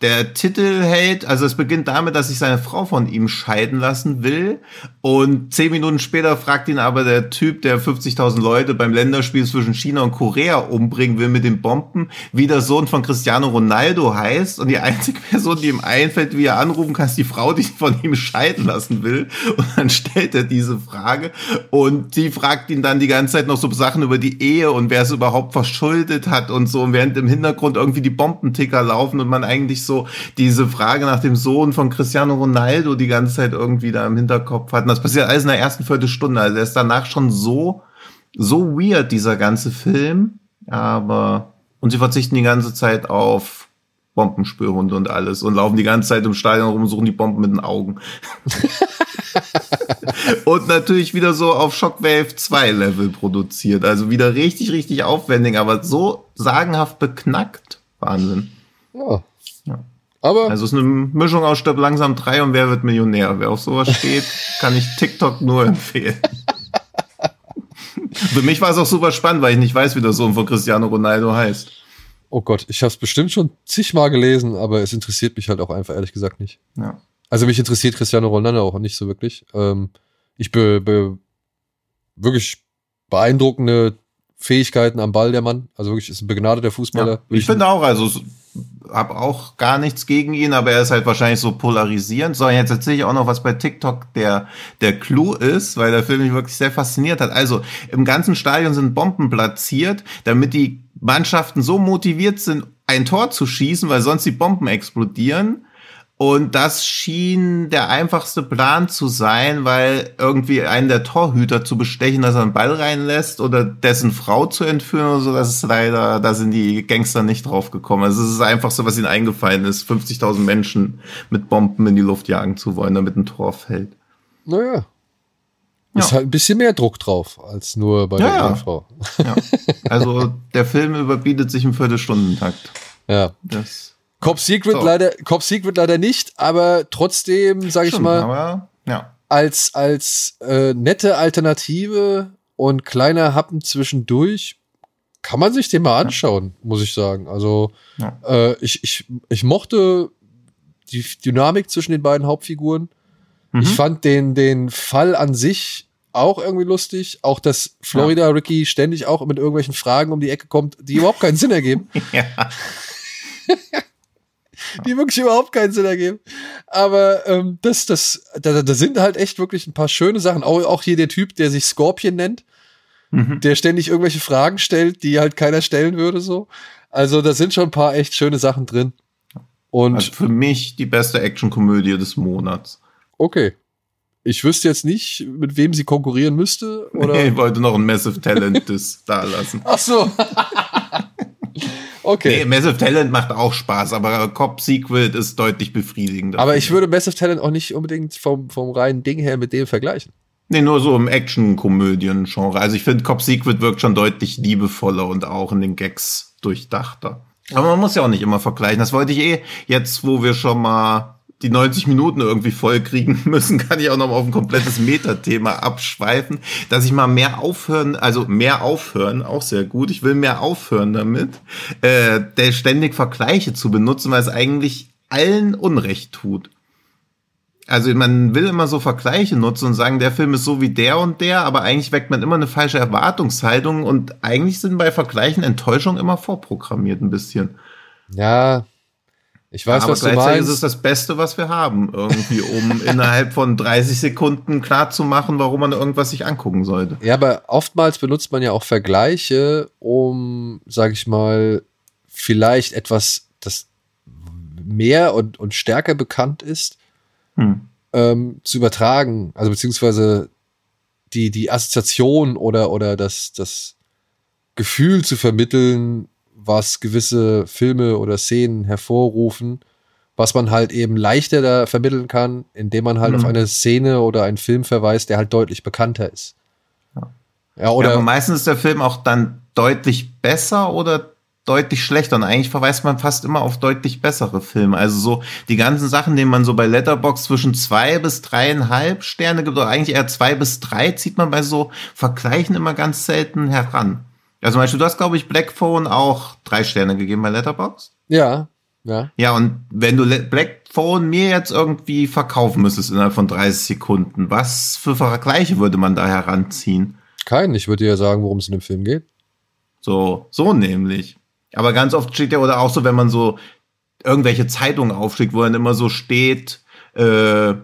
der Titel hält, also es beginnt damit, dass sich seine Frau von ihm scheiden lassen will. Und zehn Minuten später fragt ihn aber der Typ, der 50.000 Leute beim Länderspiel zwischen China und Korea umbringen will mit den Bomben, wie der Sohn von Cristiano Ronaldo heißt. Und die einzige Person, die ihm einfällt, wie er anrufen kann, ist die Frau, die von ihm scheiden lassen will. Und dann stellt er diese Frage. Und die fragt ihn dann die ganze Zeit noch so Sachen über die Ehe und wer es überhaupt verschuldet hat und so. Und während im Hintergrund irgendwie die Bombenticker laufen und man eigentlich so diese Frage nach dem Sohn von Cristiano Ronaldo die ganze Zeit irgendwie da im Hinterkopf hat. Und das passiert alles in der ersten Viertelstunde. Also er ist danach schon so, so weird, dieser ganze Film. Aber, und sie verzichten die ganze Zeit auf Bombenspürhunde und alles und laufen die ganze Zeit im Stadion rum und suchen die Bomben mit den Augen. und natürlich wieder so auf Shockwave 2 Level produziert. Also wieder richtig, richtig aufwendig, aber so sagenhaft beknackt. Wahnsinn. Ja. Aber Also es ist eine Mischung aus Stirb langsam 3 und Wer wird Millionär. Wer auf sowas steht, kann ich TikTok nur empfehlen. Für mich war es auch super spannend, weil ich nicht weiß, wie der Sohn von Cristiano Ronaldo heißt. Oh Gott, ich habe es bestimmt schon zigmal gelesen, aber es interessiert mich halt auch einfach ehrlich gesagt nicht. Ja. Also mich interessiert Cristiano Ronaldo auch nicht so wirklich. Ähm, ich be, be, wirklich beeindruckende Fähigkeiten am Ball der Mann. Also wirklich ist ein begnadeter Fußballer. Ja. Ich finde auch, also habe auch gar nichts gegen ihn, aber er ist halt wahrscheinlich so polarisierend. So, jetzt erzähle ich auch noch, was bei TikTok der, der Clou ist, weil der Film mich wirklich sehr fasziniert hat. Also im ganzen Stadion sind Bomben platziert, damit die Mannschaften so motiviert sind, ein Tor zu schießen, weil sonst die Bomben explodieren. Und das schien der einfachste Plan zu sein, weil irgendwie einen der Torhüter zu bestechen, dass er einen Ball reinlässt oder dessen Frau zu entführen oder so, das ist leider, da sind die Gangster nicht drauf gekommen. Also es ist das Einfachste, was ihnen eingefallen ist, 50.000 Menschen mit Bomben in die Luft jagen zu wollen, damit ein Tor fällt. Naja. Ja. Ist halt ein bisschen mehr Druck drauf, als nur bei Ja, der ja. Ehefrau. Ja. Also der Film überbietet sich im Viertelstundentakt. Ja. Das Cop Secret So. leider, Cop Secret leider nicht, aber trotzdem, sage ich mal, aber ja. als, als äh, nette Alternative und kleiner Happen zwischendurch kann man sich den mal anschauen, muss ich sagen. Also Ja. äh, ich, ich, ich mochte die Dynamik zwischen den beiden Hauptfiguren. Mhm. Ich fand den, den Fall an sich auch irgendwie lustig. Auch, dass Florida Ricky ständig auch mit irgendwelchen Fragen um die Ecke kommt, die überhaupt keinen Sinn ergeben. ja. die wirklich überhaupt keinen Sinn ergeben. Aber ähm, das, das, da, da sind halt echt wirklich ein paar schöne Sachen. Auch, auch hier der Typ, der sich Scorpion nennt, Mhm. der ständig irgendwelche Fragen stellt, die halt keiner stellen würde, so. Also da sind schon ein paar echt schöne Sachen drin. Und Also für mich die beste Actionkomödie des Monats. okay. Ich wüsste jetzt nicht, mit wem sie konkurrieren müsste. Oder? Nee, ich wollte noch ein Massive Talent das da lassen. Ach so. Okay. Nee, Massive Talent macht auch Spaß, aber Cop Secret ist deutlich befriedigender. Aber ich würde Massive Talent auch nicht unbedingt vom, vom reinen Ding her mit dem vergleichen. Nee, nur so im Action-Komödien-Genre. Also ich finde, Cop Secret wirkt schon deutlich liebevoller und auch in den Gags durchdachter. Aber man muss ja auch nicht immer vergleichen. Das wollte ich eh jetzt, wo wir schon mal die 90 Minuten irgendwie voll kriegen müssen, kann ich auch noch mal auf ein komplettes Metathema abschweifen, dass ich mal mehr aufhören, also mehr aufhören, auch sehr gut. Ich will mehr aufhören damit, äh, der ständig Vergleiche zu benutzen, weil es eigentlich allen Unrecht tut. Also man will immer so Vergleiche nutzen und sagen, der Film ist so wie der und der, aber eigentlich weckt man immer eine falsche Erwartungshaltung und eigentlich sind bei Vergleichen Enttäuschungen immer vorprogrammiert ein bisschen. Ja, ich weiß, aber was du gleichzeitig meinst. ist es das Beste, was wir haben, irgendwie, um innerhalb von 30 Sekunden klar zu machen, warum man irgendwas sich angucken sollte. Ja, aber oftmals benutzt man ja auch Vergleiche, um, sag ich mal, vielleicht etwas, das mehr und, und stärker bekannt ist, Hm. ähm, zu übertragen. Also beziehungsweise die, die Assoziation oder, oder das, das Gefühl zu vermitteln, was gewisse Filme oder Szenen hervorrufen, was man halt eben leichter da vermitteln kann, indem man halt Mhm. auf eine Szene oder einen Film verweist, der halt deutlich bekannter ist. Ja. Ja, ja, oder aber meistens ist der Film auch dann deutlich besser oder deutlich schlechter. Und eigentlich verweist man fast immer auf deutlich bessere Filme. Also so die ganzen Sachen, denen man so bei Letterbox zwischen zwei bis dreieinhalb Sterne gibt, oder eigentlich eher zwei bis drei, zieht man bei so Vergleichen immer ganz selten heran. Also zum Beispiel, du hast, glaube ich, Black Phone auch drei Sterne gegeben bei Letterbox. ja, ja. Ja, und wenn du Black Phone mir jetzt irgendwie verkaufen müsstest innerhalb von 30 Sekunden, was für Vergleiche würde man da heranziehen? Kein. Ich würde dir ja sagen, worum es in dem Film geht. So, so nämlich. Aber ganz oft steht ja, oder auch so, wenn man so irgendwelche Zeitungen aufschlägt, wo dann immer so steht, äh,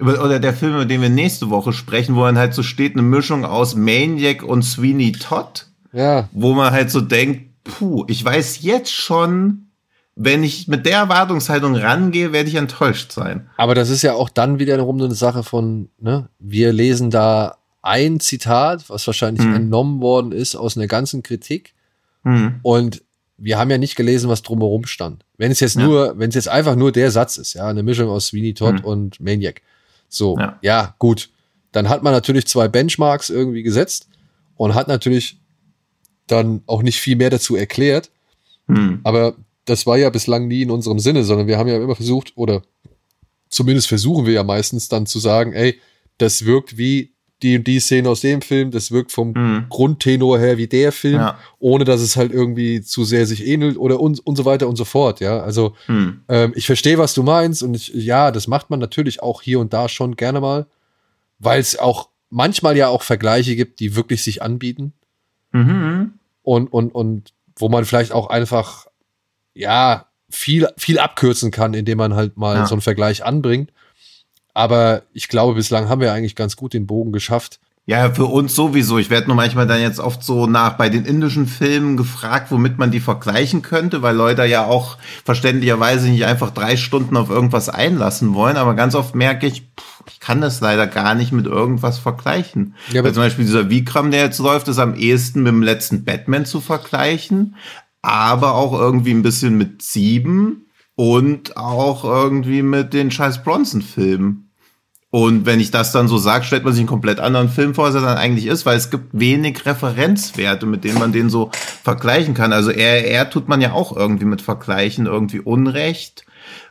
oder der Film, über den wir nächste Woche sprechen, wo dann halt so steht, eine Mischung aus Maniac und Sweeney Todd, Ja, wo man halt so denkt, puh, ich weiß jetzt schon, wenn ich mit der Erwartungshaltung rangehe, werde ich enttäuscht sein. aber das ist ja auch dann wiederum eine Sache von, ne, wir lesen da ein Zitat, was wahrscheinlich Hm. entnommen worden ist aus einer ganzen Kritik. Hm. Und wir haben ja nicht gelesen, was drumherum stand. Wenn es jetzt Ja. nur, wenn es jetzt einfach nur der Satz ist, ja, eine Mischung aus Sweeney Todd Hm. und Maniac. So, Ja. ja. gut. Dann hat man natürlich zwei Benchmarks irgendwie gesetzt und hat natürlich dann auch nicht viel mehr dazu erklärt. Hm. Aber das war ja bislang nie in unserem Sinne, sondern wir haben ja immer versucht, oder zumindest versuchen wir ja meistens dann zu sagen, ey, das wirkt wie die und die Szene aus dem Film, das wirkt vom Hm. Grundtenor her wie der Film, Ja. ohne dass es halt irgendwie zu sehr sich ähnelt oder und, und so weiter und so fort, ja. Also Hm. ähm, ich verstehe, was du meinst und ich, ja, das macht man natürlich auch hier und da schon gerne mal, weil es auch manchmal ja auch Vergleiche gibt, die wirklich sich anbieten Mhm. und, und, und wo man vielleicht auch einfach, ja, viel, viel abkürzen kann, indem man halt mal Ja. so einen Vergleich anbringt. Aber ich glaube, bislang haben wir eigentlich ganz gut den Bogen geschafft. Ja, für uns sowieso. Ich werde nur manchmal dann jetzt oft so nach bei den indischen Filmen gefragt, womit man die vergleichen könnte, weil Leute ja auch verständlicherweise nicht einfach drei Stunden auf irgendwas einlassen wollen. Aber ganz oft merke ich, pff, ich kann das leider gar nicht mit irgendwas vergleichen. Ja, weil zum Beispiel dieser Vikram, der jetzt läuft, ist am ehesten mit dem letzten Batman zu vergleichen, aber auch irgendwie ein bisschen mit Sieben und auch irgendwie mit den scheiß Bronson-Filmen. Und wenn ich das dann so sage, stellt man sich einen komplett anderen Film vor, als er dann eigentlich ist, weil es gibt wenig Referenzwerte, mit denen man den so vergleichen kann. Also RR tut man ja auch irgendwie mit Vergleichen irgendwie Unrecht,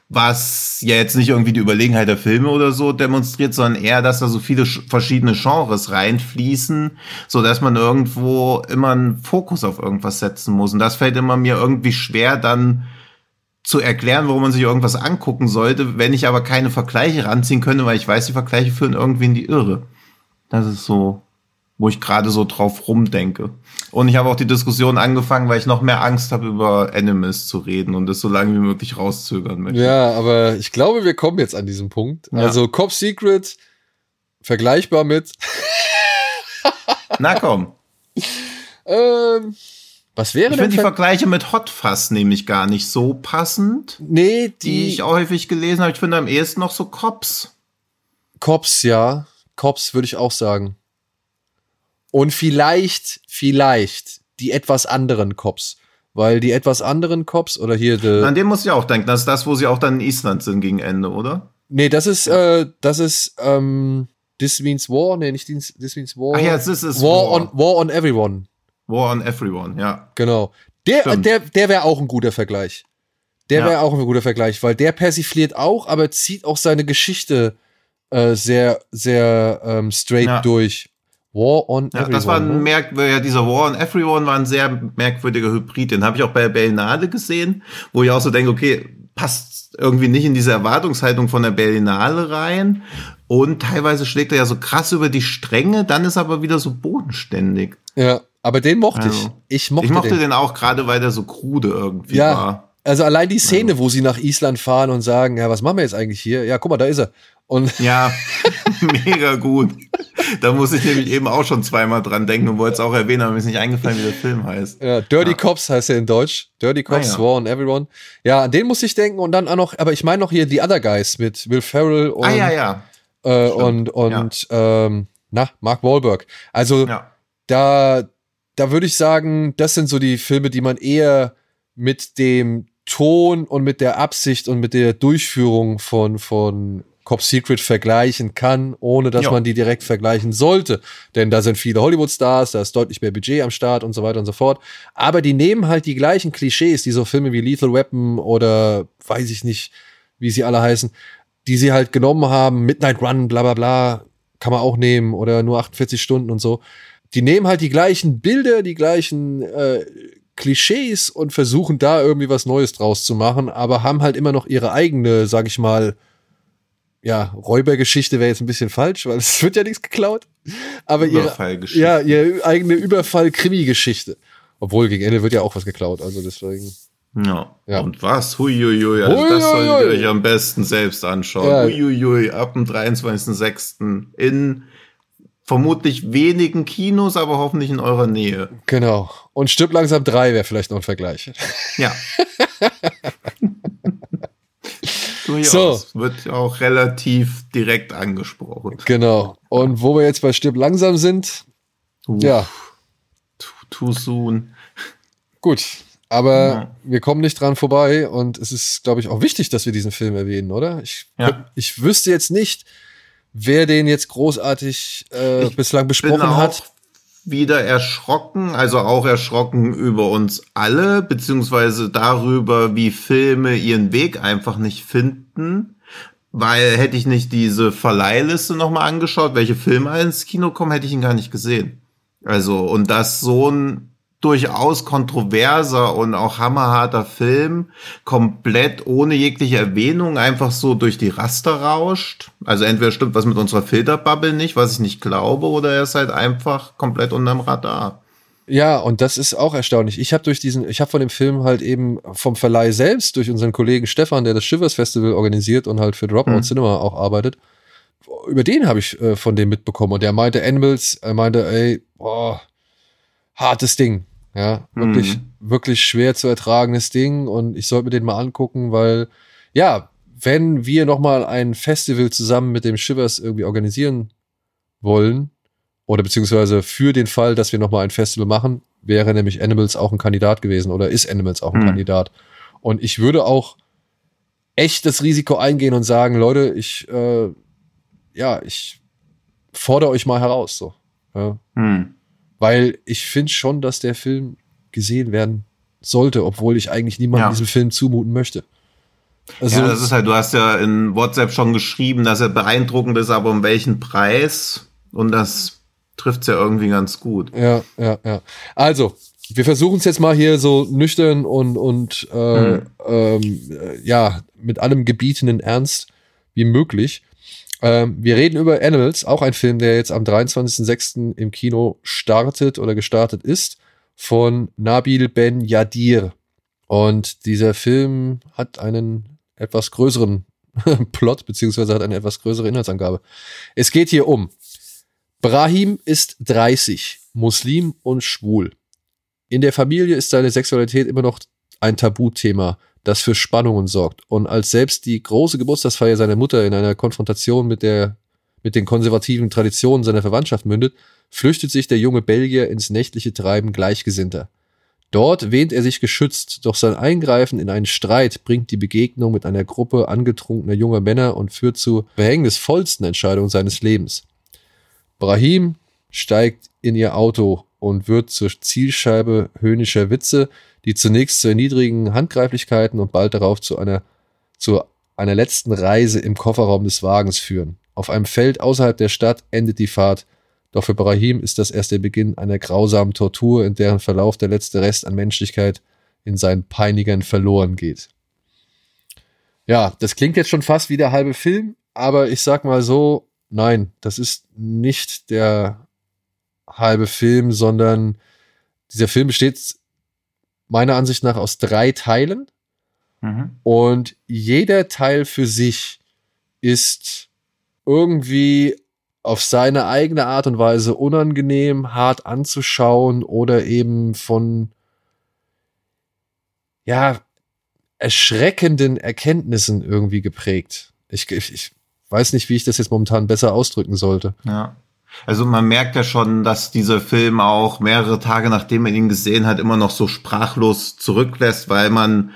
was ja jetzt nicht irgendwie die Überlegenheit der Filme oder so demonstriert, sondern eher, dass da so viele sch- verschiedene Genres reinfließen, so dass man irgendwo immer einen Fokus auf irgendwas setzen muss. Und das fällt immer mir irgendwie schwer, dann zu erklären, warum man sich irgendwas angucken sollte, wenn ich aber keine Vergleiche ranziehen könnte, weil ich weiß, die Vergleiche führen irgendwie in die Irre. Das ist so, wo ich gerade so drauf rumdenke. Und ich habe auch die Diskussion angefangen, weil ich noch mehr Angst habe, über Animals zu reden und das so lange wie möglich rauszögern möchte. Ja, aber ich glaube, wir kommen jetzt an diesem Punkt. Ja. Also Cop Secret vergleichbar mit Na komm. ähm, was wäre Ich finde die Ver Vergleiche mit Hot Fuzz nämlich gar nicht so passend, Nee, die die ich häufig gelesen habe. Ich finde am ehesten noch so Cops. Cops, ja. Cops würde ich auch sagen. Und vielleicht, vielleicht die etwas anderen Cops. Weil die etwas anderen Cops oder hier. An dem muss ich auch denken. Das ist das, wo sie auch dann in Island sind gegen Ende, oder? nee, das ist, äh, das ist, ähm, This Means War. Nee, nicht This, this Means War. Ach ja, das ist War, on, War on Everyone. War on Everyone, ja. Genau. Der, Stimmt. der, der wäre auch ein guter Vergleich. Der Ja. wäre auch ein guter Vergleich, weil der persifliert auch, aber zieht auch seine Geschichte äh, sehr, sehr ähm, straight Ja. durch. War on Ja, Everyone. das war ein ne? merkwürdiger, dieser War on Everyone war ein sehr merkwürdiger Hybrid. Den habe ich auch bei Berlinale gesehen, wo ich auch so denke, okay, passt irgendwie nicht in diese Erwartungshaltung von der Berlinale rein. Und teilweise schlägt er ja so krass über die Stränge, dann ist er aber wieder so bodenständig. Ja, aber den mochte Also, ich. Ich mochte, ich mochte den. den, auch gerade, weil der so krude irgendwie Ja. war. Also allein die Szene, wo sie nach Island fahren und sagen, ja, was machen wir jetzt eigentlich hier? Ja, guck mal, da ist er. Und Ja, mega gut. Da muss ich nämlich eben auch schon zweimal dran denken und wollte es auch erwähnen, aber mir ist nicht eingefallen, wie der Film heißt. Ja, Dirty Ja. Cops heißt er in Deutsch. Dirty Cops, Ah, ja. War on Everyone. Ja, an den muss ich denken und dann auch noch, aber ich meine noch hier The Other Guys mit Will Ferrell und, ah, ja, ja. Äh, und, und ähm, na, Mark Wahlberg. Also Ja. da, da würde ich sagen, das sind so die Filme, die man eher mit dem Ton und mit der Absicht und mit der Durchführung von, von Cop Secret vergleichen kann, ohne dass Ja. man die direkt vergleichen sollte. Denn da sind viele Hollywood-Stars, da ist deutlich mehr Budget am Start und so weiter und so fort. Aber die nehmen halt die gleichen Klischees, die so Filme wie Lethal Weapon oder weiß ich nicht, wie sie alle heißen, die sie halt genommen haben, Midnight Run, bla bla bla, kann man auch nehmen oder nur 48 Stunden und so. Die nehmen halt die gleichen Bilder, die gleichen äh, Klischees und versuchen da irgendwie was Neues draus zu machen, aber haben halt immer noch ihre eigene, sag ich mal, ja, Räubergeschichte wäre jetzt ein bisschen falsch, weil es wird ja nichts geklaut. Aber ihre, ja, ihre eigene Überfall-Krimi-Geschichte. Obwohl gegen Ende wird ja auch was geklaut, also deswegen. Ja. Ja. Und was? Huiuiui. Also das Huiuiui. solltet ihr euch am besten selbst anschauen. Ja. Huiuiui. Ab dem 23.06. in vermutlich wenigen Kinos, aber hoffentlich in eurer Nähe. Genau. Und Stirb langsam 3 wäre vielleicht noch ein Vergleich. Ja. Durchaus. Wird auch relativ direkt angesprochen. Genau. Und wo wir jetzt bei Stirb langsam sind, Uff, ja, Too, too soon. gut. Aber Ja. wir kommen nicht dran vorbei und es ist, glaube ich, auch wichtig, dass wir diesen Film erwähnen, oder? Ich, Ja. ich wüsste jetzt nicht, wer den jetzt großartig äh, Ich bislang bin besprochen auch hat. wieder erschrocken, also auch erschrocken über uns alle, beziehungsweise darüber, wie Filme ihren Weg einfach nicht finden. Weil hätte ich nicht diese Verleihliste nochmal angeschaut, welche Filme ins Kino kommen, hätte ich ihn gar nicht gesehen. Also, und dass so ein durchaus kontroverser und auch hammerharter Film komplett ohne jegliche Erwähnung einfach so durch die Raster rauscht. Also entweder stimmt was mit unserer Filterbubble nicht, was ich nicht glaube, oder er ist halt einfach komplett unterm Radar. Ja, und das ist auch erstaunlich. Ich habe durch diesen, ich habe von dem Film halt eben vom Verleih selbst, durch unseren Kollegen Stefan, der das Shivers Festival organisiert und halt für Dropout Mhm. Cinema auch arbeitet, über den habe ich äh, von dem mitbekommen. Und der meinte Animals, er meinte, ey, boah, hartes Ding. Ja, wirklich, wirklich schwer zu ertragenes Ding. Und ich sollte mir den mal angucken, weil, ja, wenn wir noch mal ein Festival zusammen mit dem Shivers irgendwie organisieren wollen, oder beziehungsweise für den Fall, dass wir noch mal ein Festival machen, wäre nämlich Animals auch ein Kandidat gewesen oder ist Animals auch ein Hm. Kandidat. Und ich würde auch echt das Risiko eingehen und sagen, Leute, ich, äh, ja, ich fordere euch mal heraus, so. Ja. Hm. Weil ich finde schon, dass der Film gesehen werden sollte, obwohl ich eigentlich niemandem Ja. diesen Film zumuten möchte. Also, ja, das ist halt, du hast ja in WhatsApp schon geschrieben, dass er beeindruckend ist, aber um welchen Preis? Und das trifft's ja irgendwie ganz gut. Ja, ja, ja. Also, wir versuchen es jetzt mal hier so nüchtern und, und äh, Mhm. ähm, äh, ja, mit allem gebietenden Ernst wie möglich. Ähm, wir reden über Animals, auch ein Film, der jetzt am 23.06. im Kino startet oder gestartet ist, von Nabil Ben Yadir. Und dieser Film hat einen etwas größeren Plot, beziehungsweise hat eine etwas größere Inhaltsangabe. Es geht hier um Brahim ist 30, Muslim und schwul. In der Familie ist seine Sexualität immer noch ein Tabuthema, das für Spannungen sorgt. Und als selbst die große Geburtstagsfeier seiner Mutter in einer Konfrontation mit der mit den konservativen Traditionen seiner Verwandtschaft mündet, flüchtet sich der junge Belgier ins nächtliche Treiben Gleichgesinnter. Dort wähnt er sich geschützt, doch sein Eingreifen in einen Streit bringt die Begegnung mit einer Gruppe angetrunkener junger Männer und führt zu verhängnisvollsten Entscheidungen seines Lebens. Brahim steigt in ihr Auto und wird zur Zielscheibe höhnischer Witze, die zunächst zu niedrigen Handgreiflichkeiten und bald darauf zu einer, zu einer letzten Reise im Kofferraum des Wagens führen. Auf einem Feld außerhalb der Stadt endet die Fahrt, doch für Brahim ist das erst der Beginn einer grausamen Tortur, in deren Verlauf der letzte Rest an Menschlichkeit in seinen Peinigern verloren geht. Ja, das klingt jetzt schon fast wie der halbe Film, aber ich sag mal so, nein, das ist nicht der halbe Film, sondern dieser Film besteht meiner Ansicht nach aus drei Teilen. Mhm. Und jeder Teil für sich ist irgendwie auf seine eigene Art und Weise unangenehm, hart anzuschauen oder eben von ja erschreckenden Erkenntnissen irgendwie geprägt. Ich, ich, ich weiß nicht, wie ich das jetzt momentan besser ausdrücken sollte. Ja. Also man merkt ja schon, dass dieser Film auch mehrere Tage nachdem man ihn gesehen hat, immer noch so sprachlos zurücklässt, weil man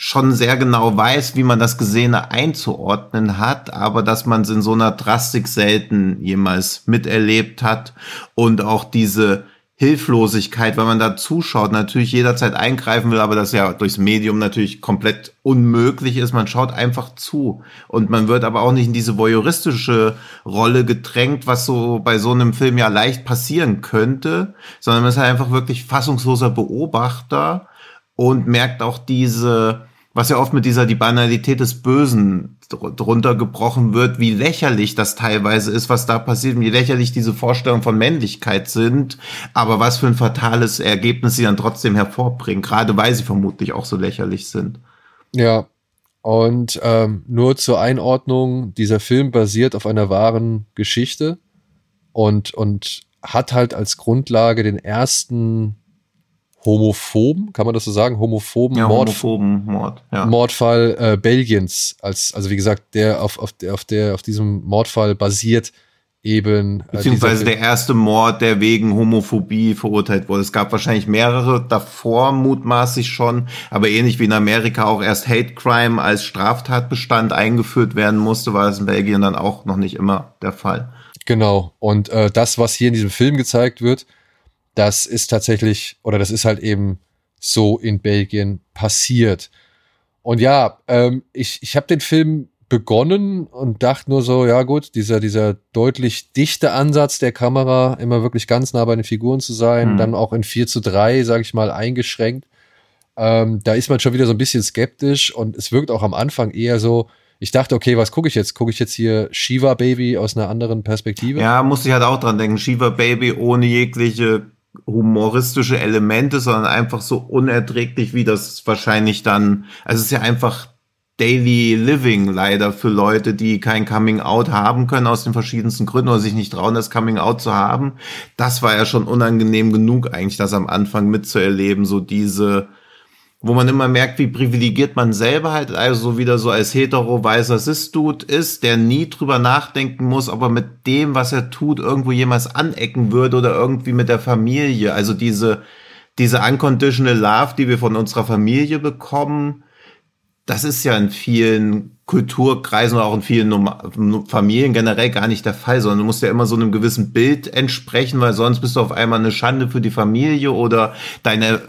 schon sehr genau weiß, wie man das Gesehene einzuordnen hat, aber dass man es in so einer Drastik selten jemals miterlebt hat. Und auch diese Hilflosigkeit, weil man da zuschaut, natürlich jederzeit eingreifen will, aber das ja durchs Medium natürlich komplett unmöglich ist. Man schaut einfach zu und man wird aber auch nicht in diese voyeuristische Rolle gedrängt, was so bei so einem Film ja leicht passieren könnte, sondern man ist halt einfach wirklich fassungsloser Beobachter und merkt auch diese was ja oft mit dieser die Banalität des Bösen drunter gebrochen wird, wie lächerlich das teilweise ist, was da passiert, wie lächerlich diese Vorstellungen von Männlichkeit sind, aber was für ein fatales Ergebnis sie dann trotzdem hervorbringen, gerade weil sie vermutlich auch so lächerlich sind. Ja, und ähm, nur zur Einordnung, dieser Film basiert auf einer wahren Geschichte und, und hat halt als Grundlage den ersten homophoben, kann man das so sagen, homophoben, ja, Mord, homophoben Mord, ja. Mordfall äh, Belgiens als also wie gesagt der auf auf der auf der auf diesem Mordfall basiert eben äh, beziehungsweise der erste Mord, der wegen Homophobie verurteilt wurde. Es gab wahrscheinlich mehrere davor mutmaßlich schon, aber ähnlich wie in Amerika auch erst Hate Crime als Straftatbestand eingeführt werden musste, war es in Belgien dann auch noch nicht immer der Fall. Genau. Und äh, das, was hier in diesem Film gezeigt wird, das ist tatsächlich, oder das ist halt eben so in Belgien passiert. Und ja, ähm, ich, ich habe den Film begonnen und dachte nur so, ja gut, dieser, dieser deutlich dichte Ansatz der Kamera, immer wirklich ganz nah bei den Figuren zu sein, mhm. dann auch in 4 zu 3, sage ich mal, eingeschränkt. Ähm, da ist man schon wieder so ein bisschen skeptisch und es wirkt auch am Anfang eher so, ich dachte, okay, was gucke ich jetzt? Gucke ich jetzt hier Shiva Baby aus einer anderen Perspektive? Ja, musste ich halt auch dran denken. Shiva Baby ohne jegliche humoristische Elemente, sondern einfach so unerträglich, wie das wahrscheinlich dann, also es ist ja einfach Daily Living leider für Leute, die kein Coming Out haben können aus den verschiedensten Gründen oder sich nicht trauen, das Coming Out zu haben. Das war ja schon unangenehm genug eigentlich, das am Anfang mitzuerleben, so diese wo man immer merkt, wie privilegiert man selber halt, also wieder so als hetero weißer Cis-Dude ist, der nie drüber nachdenken muss, ob er mit dem, was er tut, irgendwo jemals anecken würde oder irgendwie mit der Familie. Also diese, diese unconditional love, die wir von unserer Familie bekommen, das ist ja in vielen Kulturkreisen oder auch in vielen Familien generell gar nicht der Fall, sondern du musst ja immer so einem gewissen Bild entsprechen, weil sonst bist du auf einmal eine Schande für die Familie oder deine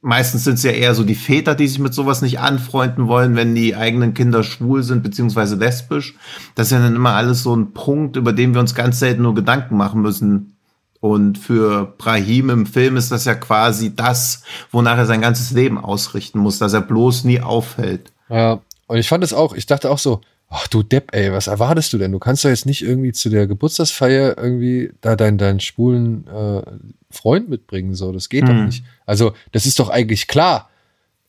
meistens sind es ja eher so die Väter, die sich mit sowas nicht anfreunden wollen, wenn die eigenen Kinder schwul sind, beziehungsweise lesbisch. Das ist ja dann immer alles so ein Punkt, über den wir uns ganz selten nur Gedanken machen müssen. Und für Brahim im Film ist das ja quasi das, wonach er sein ganzes Leben ausrichten muss, dass er bloß nie auffällt. Ja, und ich fand es auch, ich dachte auch so, ach du Depp, ey, was erwartest du denn? Du kannst doch jetzt nicht irgendwie zu der Geburtstagsfeier irgendwie da deinen, deinen schwulen äh, Freund mitbringen, so, das geht mhm. doch nicht. Also, das ist doch eigentlich klar,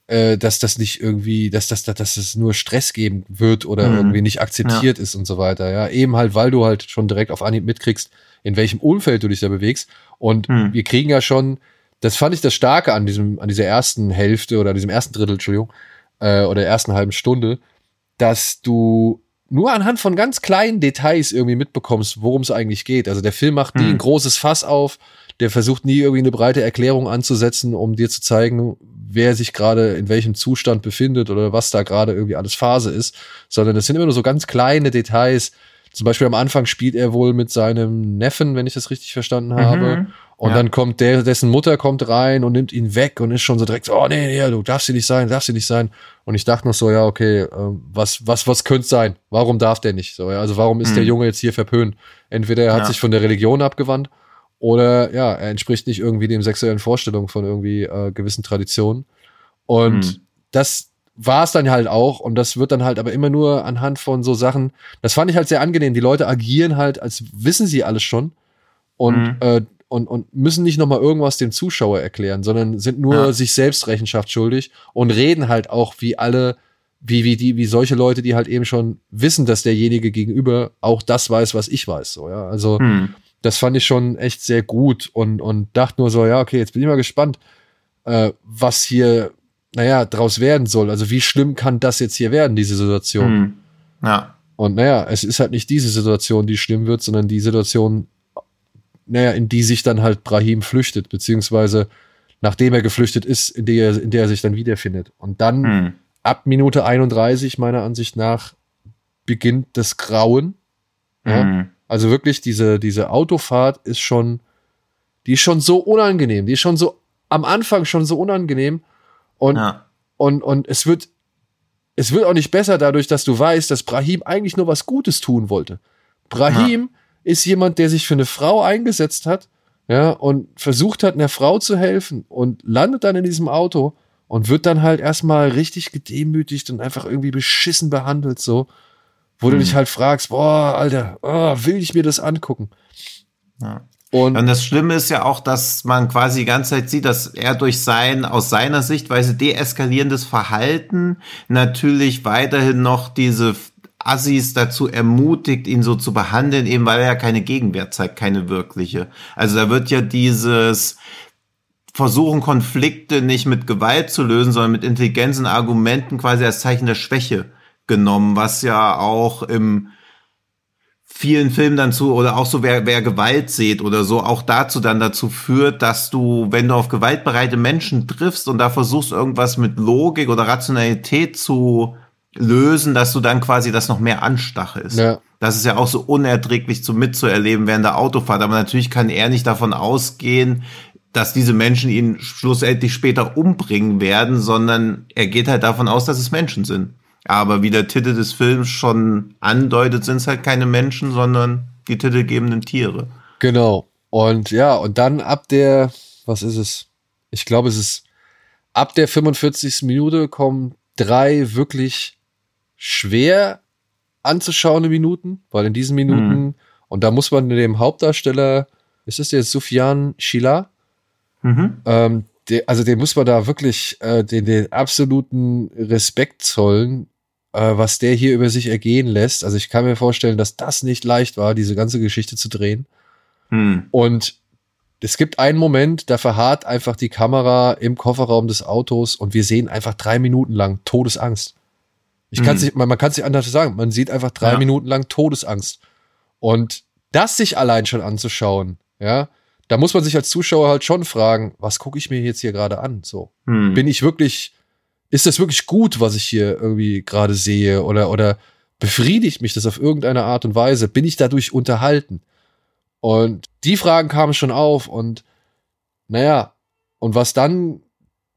äh, dass das nicht irgendwie, dass das, dass, dass es nur Stress geben wird oder mhm. irgendwie nicht akzeptiert ja. ist und so weiter, ja. Eben halt, weil du halt schon direkt auf Anhieb mitkriegst, in welchem Umfeld du dich da bewegst. Und mhm. wir kriegen ja schon, das fand ich das Starke an diesem, an dieser ersten Hälfte oder diesem ersten Drittel, Entschuldigung, äh, oder ersten halben Stunde, dass du nur anhand von ganz kleinen Details irgendwie mitbekommst, worum es eigentlich geht. Also der Film macht nie Hm. ein großes Fass auf, der versucht nie irgendwie eine breite Erklärung anzusetzen, um dir zu zeigen, wer sich gerade in welchem Zustand befindet oder was da gerade irgendwie alles Phase ist, sondern es sind immer nur so ganz kleine Details. Zum Beispiel am Anfang spielt er wohl mit seinem Neffen, wenn ich das richtig verstanden habe. Mhm. Und Ja. dann kommt der, dessen Mutter kommt rein und nimmt ihn weg und ist schon so direkt so, oh nee, nee, du darfst sie nicht sein, darfst sie nicht sein. Und ich dachte noch so, ja, okay, ähm, was, was, was könnte sein? Warum darf der nicht? So, ja, also warum ist Hm. der Junge jetzt hier verpönt? Entweder er hat Ja. sich von der Religion abgewandt oder ja, er entspricht nicht irgendwie den sexuellen Vorstellungen von irgendwie äh, gewissen Traditionen. Und Hm. das war es dann halt auch und das wird dann halt aber immer nur anhand von so Sachen, das fand ich halt sehr angenehm. Die Leute agieren halt, als wissen sie alles schon und, Mhm. äh, und, und müssen nicht nochmal irgendwas dem Zuschauer erklären, sondern sind nur Ja. sich selbst Rechenschaft schuldig und reden halt auch wie alle, wie, wie die, wie solche Leute, die halt eben schon wissen, dass derjenige gegenüber auch das weiß, was ich weiß. So, ja. Also Hm. das fand ich schon echt sehr gut und, und dachte nur so, ja, okay, jetzt bin ich mal gespannt, äh, was hier, naja, draus werden soll. Also wie schlimm kann das jetzt hier werden, diese Situation? Hm. Ja. Und naja, es ist halt nicht diese Situation, die schlimm wird, sondern die Situation, naja, in die sich dann halt Brahim flüchtet, beziehungsweise nachdem er geflüchtet ist, in der, er- in der er sich dann wiederfindet. Und dann Hm. ab Minute 31, meiner Ansicht nach, beginnt das Grauen. Ja? Hm. Also wirklich, diese, diese Autofahrt ist schon, die ist schon so unangenehm. Die ist schon so am Anfang schon so unangenehm. Und, Ja. und, und es wird, es wird auch nicht besser dadurch, dass du weißt, dass Brahim eigentlich nur was Gutes tun wollte. Brahim ist jemand, der sich für eine Frau eingesetzt hat, ja, und versucht hat, einer Frau zu helfen und landet dann in diesem Auto und wird dann halt erstmal richtig gedemütigt und einfach irgendwie beschissen behandelt, so, wo du Hm. dich halt fragst, boah, Alter, oh, will ich mir das angucken? Ja. Und Und das Schlimme ist ja auch, dass man quasi die ganze Zeit sieht, dass er durch sein, aus seiner Sichtweise deeskalierendes Verhalten natürlich weiterhin noch diese Assis dazu ermutigt, ihn so zu behandeln, eben weil er ja keine Gegenwehr zeigt, keine wirkliche. Also da wird ja dieses Versuchen, Konflikte nicht mit Gewalt zu lösen, sondern mit intelligenten Argumenten quasi als Zeichen der Schwäche genommen, was ja auch im vielen Filmen dann zu, oder auch so, wer, wer Gewalt sieht oder so, auch dazu dann dazu führt, dass du, wenn du auf gewaltbereite Menschen triffst und da versuchst, irgendwas mit Logik oder Rationalität zu lösen, dass du dann quasi das noch mehr anstachelst. Ja. Das ist ja auch so unerträglich zu mitzuerleben während der Autofahrt. Aber natürlich kann er nicht davon ausgehen, dass diese Menschen ihn schlussendlich später umbringen werden, sondern er geht halt davon aus, dass es Menschen sind. Aber wie der Titel des Films schon andeutet, sind es halt keine Menschen, sondern die titelgebenden Tiere. Genau. Und ja, und dann ab der, was ist es? Ich glaube, es ist ab der 45. Minute kommen drei wirklich schwer anzuschauende Minuten, weil in diesen Minuten, und da muss man dem Hauptdarsteller, ist es jetzt Sufjan Schila? Mhm. Ähm, also den muss man da wirklich äh, den, den absoluten Respekt zollen, äh, was der hier über sich ergehen lässt. Also ich kann mir vorstellen, dass das nicht leicht war, diese ganze Geschichte zu drehen. Hm. Und es gibt einen Moment, da verharrt einfach die Kamera im Kofferraum des Autos und wir sehen einfach drei Minuten lang Todesangst. Ich kann Mhm. nicht, man, man kann es nicht anders sagen. Man sieht einfach drei Ja. Minuten lang Todesangst. Und das sich allein schon anzuschauen, ja, da muss man sich als Zuschauer halt schon fragen, was gucke ich mir jetzt hier gerade an? So, Hm. bin ich wirklich, ist das wirklich gut, was ich hier irgendwie gerade sehe? Oder, oder befriedigt mich das auf irgendeine Art und Weise? Bin ich dadurch unterhalten? Und die Fragen kamen schon auf und naja, und was dann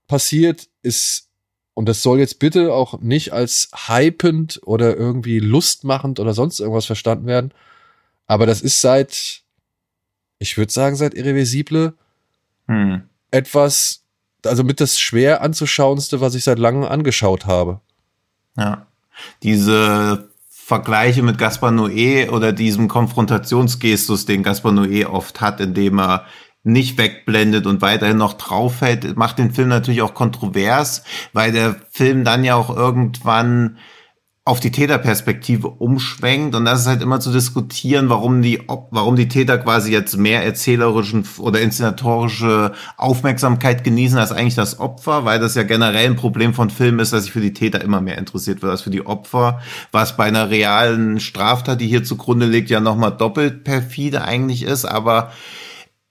passiert ist, und das soll jetzt bitte auch nicht als hypend oder irgendwie lustmachend oder sonst irgendwas verstanden werden, aber das ist seit, ich würde sagen, seit Irreversible Hm. etwas, also mit das schwer anzuschauendste, was ich seit langem angeschaut habe. Ja. Diese Vergleiche mit Gaspar Noé oder diesem Konfrontationsgestus, den Gaspar Noé oft hat, indem er nicht wegblendet und weiterhin noch draufhält, macht den Film natürlich auch kontrovers, weil der Film dann ja auch irgendwann auf die Täterperspektive umschwenkt. Und das ist halt immer zu diskutieren, warum die, warum die Täter quasi jetzt mehr erzählerischen oder inszenatorische Aufmerksamkeit genießen als eigentlich das Opfer, weil das ja generell ein Problem von Filmen ist, dass sich für die Täter immer mehr interessiert wird als für die Opfer, was bei einer realen Straftat, die hier zugrunde liegt, ja nochmal doppelt perfide eigentlich ist, aber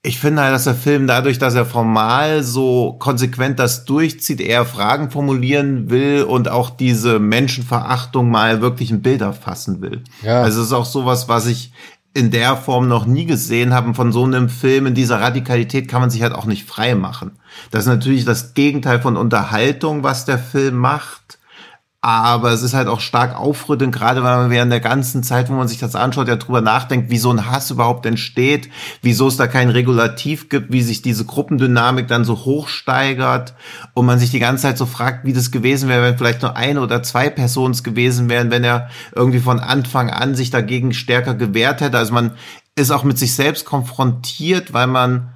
ich finde halt, dass der Film dadurch, dass er formal so konsequent das durchzieht, eher Fragen formulieren will und auch diese Menschenverachtung mal wirklich in Bilder fassen will. Ja. Also es ist auch sowas, was ich in der Form noch nie gesehen habe. Von so einem Film in dieser Radikalität kann man sich halt auch nicht frei machen. Das ist natürlich das Gegenteil von Unterhaltung, was der Film macht. Aber es ist halt auch stark aufrüttelnd, gerade weil man während der ganzen Zeit, wo man sich das anschaut, ja drüber nachdenkt, wie so ein Hass überhaupt entsteht, wieso es da kein Regulativ gibt, wie sich diese Gruppendynamik dann so hochsteigert und man sich die ganze Zeit so fragt, wie das gewesen wäre, wenn vielleicht nur eine oder zwei Personen es gewesen wären, wenn er irgendwie von Anfang an sich dagegen stärker gewehrt hätte. Also man ist auch mit sich selbst konfrontiert, weil man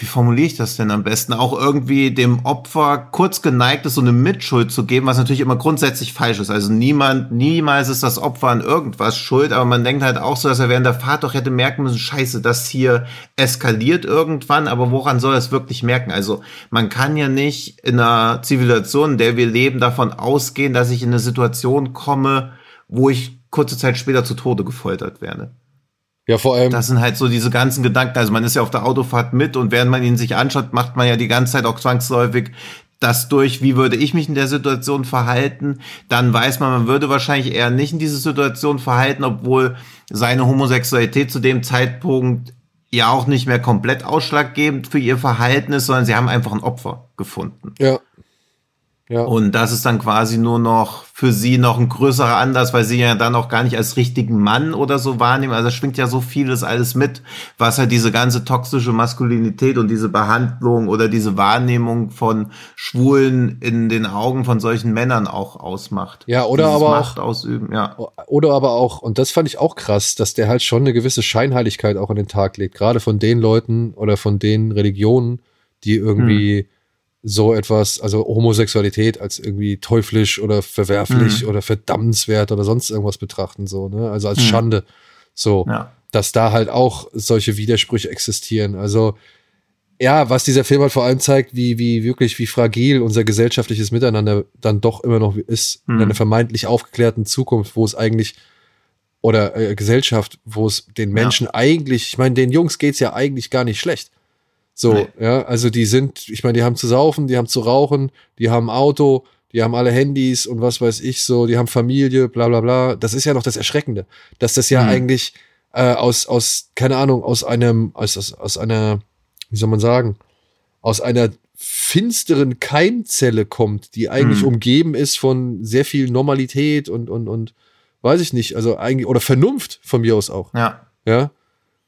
wie formuliere ich das denn am besten, auch irgendwie dem Opfer kurz geneigt ist, so eine Mitschuld zu geben, was natürlich immer grundsätzlich falsch ist. Also niemand, niemals ist das Opfer an irgendwas schuld, aber man denkt halt auch so, dass er während der Fahrt doch hätte merken müssen, scheiße, das hier eskaliert irgendwann, aber woran soll er es wirklich merken? Also man kann ja nicht in einer Zivilisation, in der wir leben, davon ausgehen, dass ich in eine Situation komme, wo ich kurze Zeit später zu Tode gefoltert werde. Ja, vor allem. Das sind halt so diese ganzen Gedanken. Also man ist ja auf der Autofahrt mit und während man ihn sich anschaut, macht man ja die ganze Zeit auch zwangsläufig das durch, wie würde ich mich in der Situation verhalten, dann weiß man, man würde wahrscheinlich eher nicht in diese Situation verhalten, obwohl seine Homosexualität zu dem Zeitpunkt ja auch nicht mehr komplett ausschlaggebend für ihr Verhalten ist, sondern sie haben einfach ein Opfer gefunden. Ja. Ja. Und das ist dann quasi nur noch für sie noch ein größerer Anlass, weil sie ja dann auch gar nicht als richtigen Mann oder so wahrnehmen. Also es schwingt ja so vieles alles mit, was halt diese ganze toxische Maskulinität und diese Behandlung oder diese Wahrnehmung von Schwulen in den Augen von solchen Männern auch ausmacht. Ja, oder Dieses aber Macht auch ausüben, ja. Oder aber auch, und das fand ich auch krass, dass der halt schon eine gewisse Scheinheiligkeit auch an den Tag legt, gerade von den Leuten oder von den Religionen, die irgendwie hm so etwas, also Homosexualität als irgendwie teuflisch oder verwerflich mhm. oder verdammenswert oder sonst irgendwas betrachten, so, ne? Also als mhm. Schande. So, ja. dass da halt auch solche Widersprüche existieren. Also, ja, was dieser Film halt vor allem zeigt, wie, wie wirklich, wie fragil unser gesellschaftliches Miteinander dann doch immer noch ist, mhm. in einer vermeintlich aufgeklärten Zukunft, wo es eigentlich oder äh, Gesellschaft, wo es den Menschen ja. eigentlich, ich meine, den Jungs geht's ja eigentlich gar nicht schlecht. So, nee. ja, also die sind, ich meine, die haben zu saufen, die haben zu rauchen, die haben Auto, die haben alle Handys und was weiß ich so, die haben Familie, bla bla bla. Das ist ja noch das Erschreckende, dass das ja mhm. eigentlich äh, aus, aus, keine Ahnung, aus einem, aus, aus, aus einer, wie soll man sagen, aus einer finsteren Keimzelle kommt, die eigentlich mhm. umgeben ist von sehr viel Normalität und, und, und weiß ich nicht, also eigentlich, oder Vernunft von mir aus auch. Ja. Ja.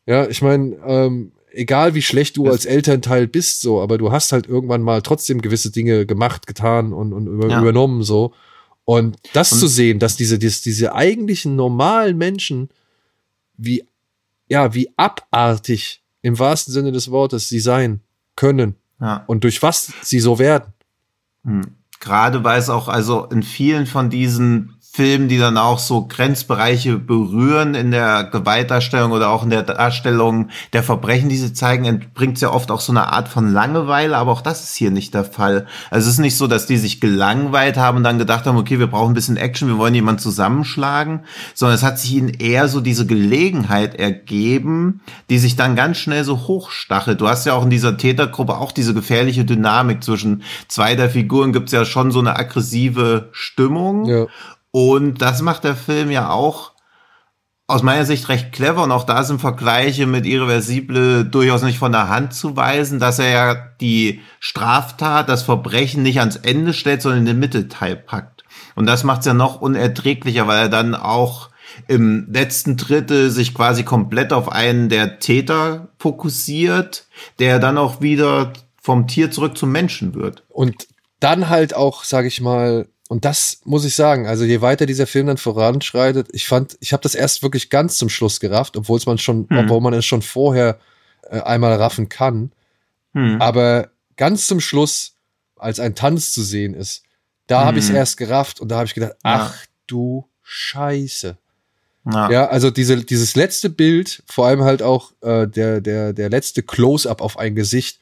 Ja, ich meine, ähm, egal wie schlecht du als Elternteil bist, so, aber du hast halt irgendwann mal trotzdem gewisse Dinge gemacht, getan und, und über, ja. übernommen, so. Und das und zu sehen, dass diese, diese, diese eigentlichen normalen Menschen, wie, ja, wie abartig im wahrsten Sinne des Wortes sie sein können. Ja. Und durch was sie so werden. Hm. Gerade weil es auch, also in vielen von diesen Filmen, die dann auch so Grenzbereiche berühren in der Gewaltdarstellung oder auch in der Darstellung der Verbrechen, die sie zeigen, entbringt ja oft auch so eine Art von Langeweile, aber auch das ist hier nicht der Fall. Also es ist nicht so, dass die sich gelangweilt haben und dann gedacht haben, okay, wir brauchen ein bisschen Action, wir wollen jemanden zusammenschlagen, sondern es hat sich ihnen eher so diese Gelegenheit ergeben, die sich dann ganz schnell so hochstachelt. Du hast ja auch in dieser Tätergruppe auch diese gefährliche Dynamik zwischen zwei der Figuren gibt's ja schon so eine aggressive Stimmung. Ja. Und das macht der Film ja auch aus meiner Sicht recht clever und auch da sind Vergleiche mit Irreversible durchaus nicht von der Hand zu weisen, dass er ja die Straftat, das Verbrechen nicht ans Ende stellt, sondern in den Mittelteil packt. Und das macht es ja noch unerträglicher, weil er dann auch im letzten Drittel sich quasi komplett auf einen der Täter fokussiert, der dann auch wieder vom Tier zurück zum Menschen wird. Und dann halt auch, sag ich mal, und das muss ich sagen, also je weiter dieser Film dann voranschreitet, ich fand, ich habe das erst wirklich ganz zum Schluss gerafft, obwohl es man schon, hm. obwohl man es schon vorher äh, einmal raffen kann. Hm. Aber ganz zum Schluss, als ein Tanz zu sehen ist, da hm. habe ich es erst gerafft und da habe ich gedacht, ach ja. du scheiße. Ja. ja, also diese, dieses letzte Bild, vor allem halt auch äh, der, der, der letzte Close-up auf ein Gesicht,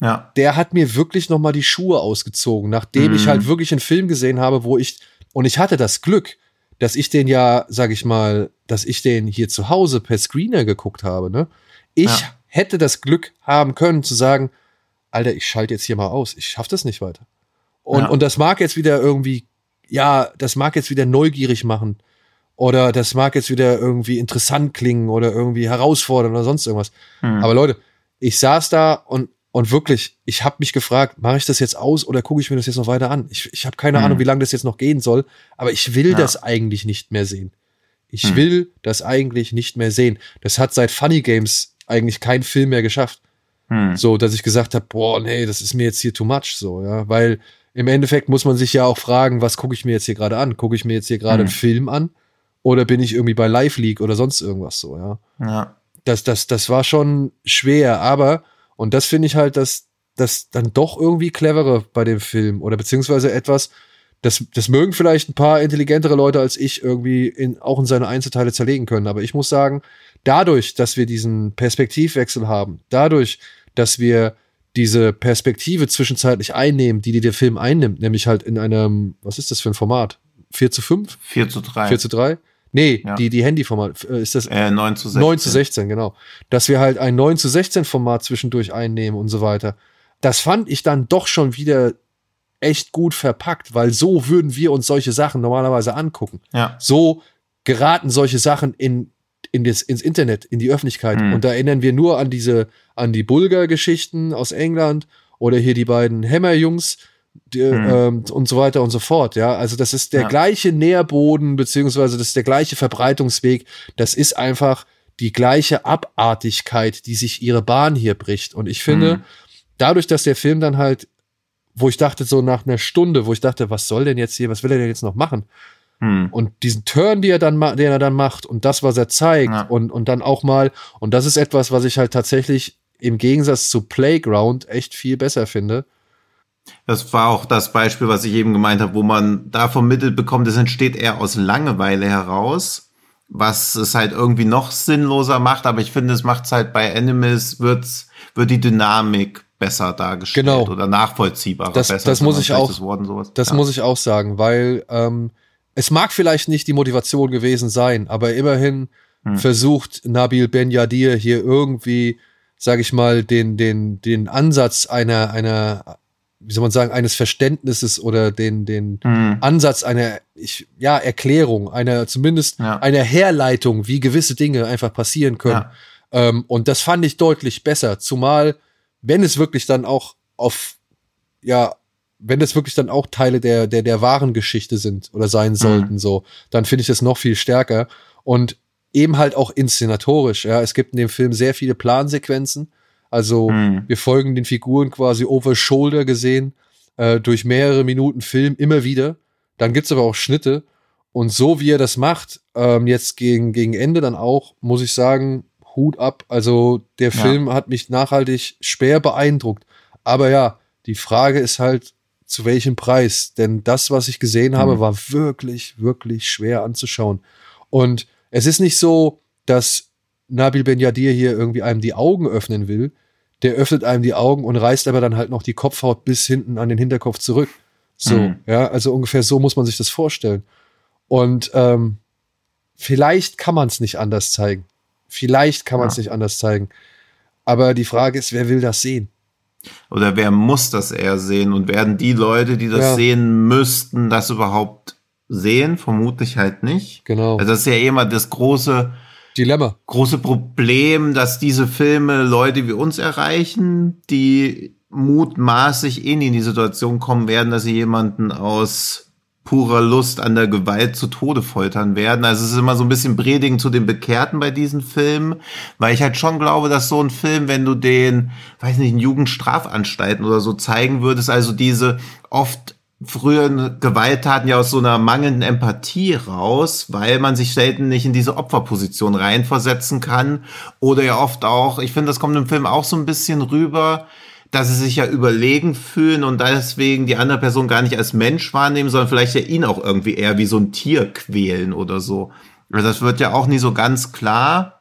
ja. der hat mir wirklich noch mal die Schuhe ausgezogen, nachdem mhm. ich halt wirklich einen Film gesehen habe, wo ich, und ich hatte das Glück, dass ich den ja, sag ich mal, dass ich den hier zu Hause per Screener geguckt habe, ne? Ich ja. hätte das Glück haben können zu sagen, Alter, ich schalte jetzt hier mal aus, ich schaff das nicht weiter. Und, ja. und das mag jetzt wieder irgendwie, ja, das mag jetzt wieder neugierig machen oder das mag jetzt wieder irgendwie interessant klingen oder irgendwie herausfordern oder sonst irgendwas. Hm. Aber Leute, ich saß da und und wirklich, ich habe mich gefragt, mache ich das jetzt aus oder gucke ich mir das jetzt noch weiter an? Ich, ich habe keine hm. Ahnung, wie lange das jetzt noch gehen soll, aber ich will ja. das eigentlich nicht mehr sehen. Ich hm. will das eigentlich nicht mehr sehen. Das hat seit Funny Games eigentlich kein Film mehr geschafft. Hm. So, dass ich gesagt habe, boah, nee, das ist mir jetzt hier too much, so, ja, weil im Endeffekt muss man sich ja auch fragen, was gucke ich mir jetzt hier gerade an? Gucke ich mir jetzt hier gerade einen hm. Film an? Oder bin ich irgendwie bei Live League oder sonst irgendwas so, ja. Ja. Das, das, das war schon schwer, aber, und das finde ich halt, dass das dann doch irgendwie clevere bei dem Film oder beziehungsweise etwas, das, das mögen vielleicht ein paar intelligentere Leute als ich irgendwie in, auch in seine Einzelteile zerlegen können. Aber ich muss sagen, dadurch, dass wir diesen Perspektivwechsel haben, dadurch, dass wir diese Perspektive zwischenzeitlich einnehmen, die, die der Film einnimmt, nämlich halt in einem, was ist das für ein Format? 4 zu 5? 4 zu 3. 4 zu 3? Nee, ja. die, die Handyformat, äh, ist das? Äh, 9 zu 16. 9 zu 16, genau. Dass wir halt ein 9 zu 16 Format zwischendurch einnehmen und so weiter. Das fand ich dann doch schon wieder echt gut verpackt, weil so würden wir uns solche Sachen normalerweise angucken. Ja. So geraten solche Sachen in, in das, ins Internet, in die Öffentlichkeit. Mhm. Und da erinnern wir nur an diese, an die Bulgar-Geschichten aus England oder hier die beiden Hammer-Jungs, die, mhm. ähm, und so weiter und so fort. Ja, also das ist der ja. gleiche Nährboden, beziehungsweise das ist der gleiche Verbreitungsweg. Das ist einfach die gleiche Abartigkeit, die sich ihre Bahn hier bricht. Und ich finde, mhm. dadurch, dass der Film dann halt, wo ich dachte, so nach einer Stunde, wo ich dachte, was soll denn jetzt hier, was will er denn jetzt noch machen? Mhm. Und diesen Turn, die er dann, den er dann macht und das, was er zeigt ja. und, und dann auch mal, und das ist etwas, was ich halt tatsächlich im Gegensatz zu Playground echt viel besser finde das war auch das Beispiel, was ich eben gemeint habe, wo man da vermittelt bekommt, es entsteht eher aus Langeweile heraus, was es halt irgendwie noch sinnloser macht. Aber ich finde, es macht halt bei Animals, wird's, wird die Dynamik besser dargestellt genau. oder nachvollziehbarer. Das, besser, das muss ich auch, das, das ja. muss ich auch sagen, weil ähm, es mag vielleicht nicht die Motivation gewesen sein, aber immerhin hm. versucht Nabil Ben Yadir hier irgendwie, sag ich mal, den, den, den Ansatz einer, einer wie soll man sagen, eines Verständnisses oder den, den mhm. Ansatz einer, ich, ja, Erklärung, einer, zumindest ja. einer Herleitung, wie gewisse Dinge einfach passieren können. Ja. Ähm, und das fand ich deutlich besser, zumal, wenn es wirklich dann auch auf, ja, wenn es wirklich dann auch Teile der, der, der wahren Geschichte sind oder sein mhm. sollten, mhm. so, dann finde ich das noch viel stärker. Und eben halt auch inszenatorisch, ja. Es gibt in dem Film sehr viele Plansequenzen, also mhm. wir folgen den Figuren quasi over shoulder gesehen, äh, durch mehrere Minuten Film immer wieder. Dann gibt's aber auch Schnitte. Und so wie er das macht, ähm, jetzt gegen, gegen Ende dann auch, muss ich sagen, Hut ab. Also der ja. Film hat mich nachhaltig schwer beeindruckt. Aber ja, die Frage ist halt, zu welchem Preis? Denn das, was ich gesehen habe, mhm. war wirklich, wirklich schwer anzuschauen. Und es ist nicht so, dass Nabil Ben Yadir hier irgendwie einem die Augen öffnen will, der öffnet einem die Augen und reißt aber dann halt noch die Kopfhaut bis hinten an den Hinterkopf zurück. So, mhm. ja, also ungefähr so muss man sich das vorstellen. Und ähm, vielleicht kann man es nicht anders zeigen. Vielleicht kann man es ja. nicht anders zeigen. Aber die Frage ist, wer will das sehen? Oder wer muss das eher sehen? Und werden die Leute, die das ja. sehen müssten, das überhaupt sehen? Vermutlich halt nicht. Genau. Also das ist ja immer das große, Dilemma. Große Problem, dass diese Filme Leute wie uns erreichen, die mutmaßlich eh in die Situation kommen werden, dass sie jemanden aus purer Lust an der Gewalt zu Tode foltern werden. Also es ist immer so ein bisschen Predigen zu den Bekehrten bei diesen Filmen, weil ich halt schon glaube, dass so ein Film, wenn du den, weiß nicht, in Jugendstrafanstalten oder so zeigen würdest, also diese oft früheren Gewalttaten ja aus so einer mangelnden Empathie raus, weil man sich selten nicht in diese Opferposition reinversetzen kann. Oder ja oft auch, ich finde, das kommt im Film auch so ein bisschen rüber, dass sie sich ja überlegen fühlen und deswegen die andere Person gar nicht als Mensch wahrnehmen, sondern vielleicht ja ihn auch irgendwie eher wie so ein Tier quälen oder so. Also das wird ja auch nie so ganz klar,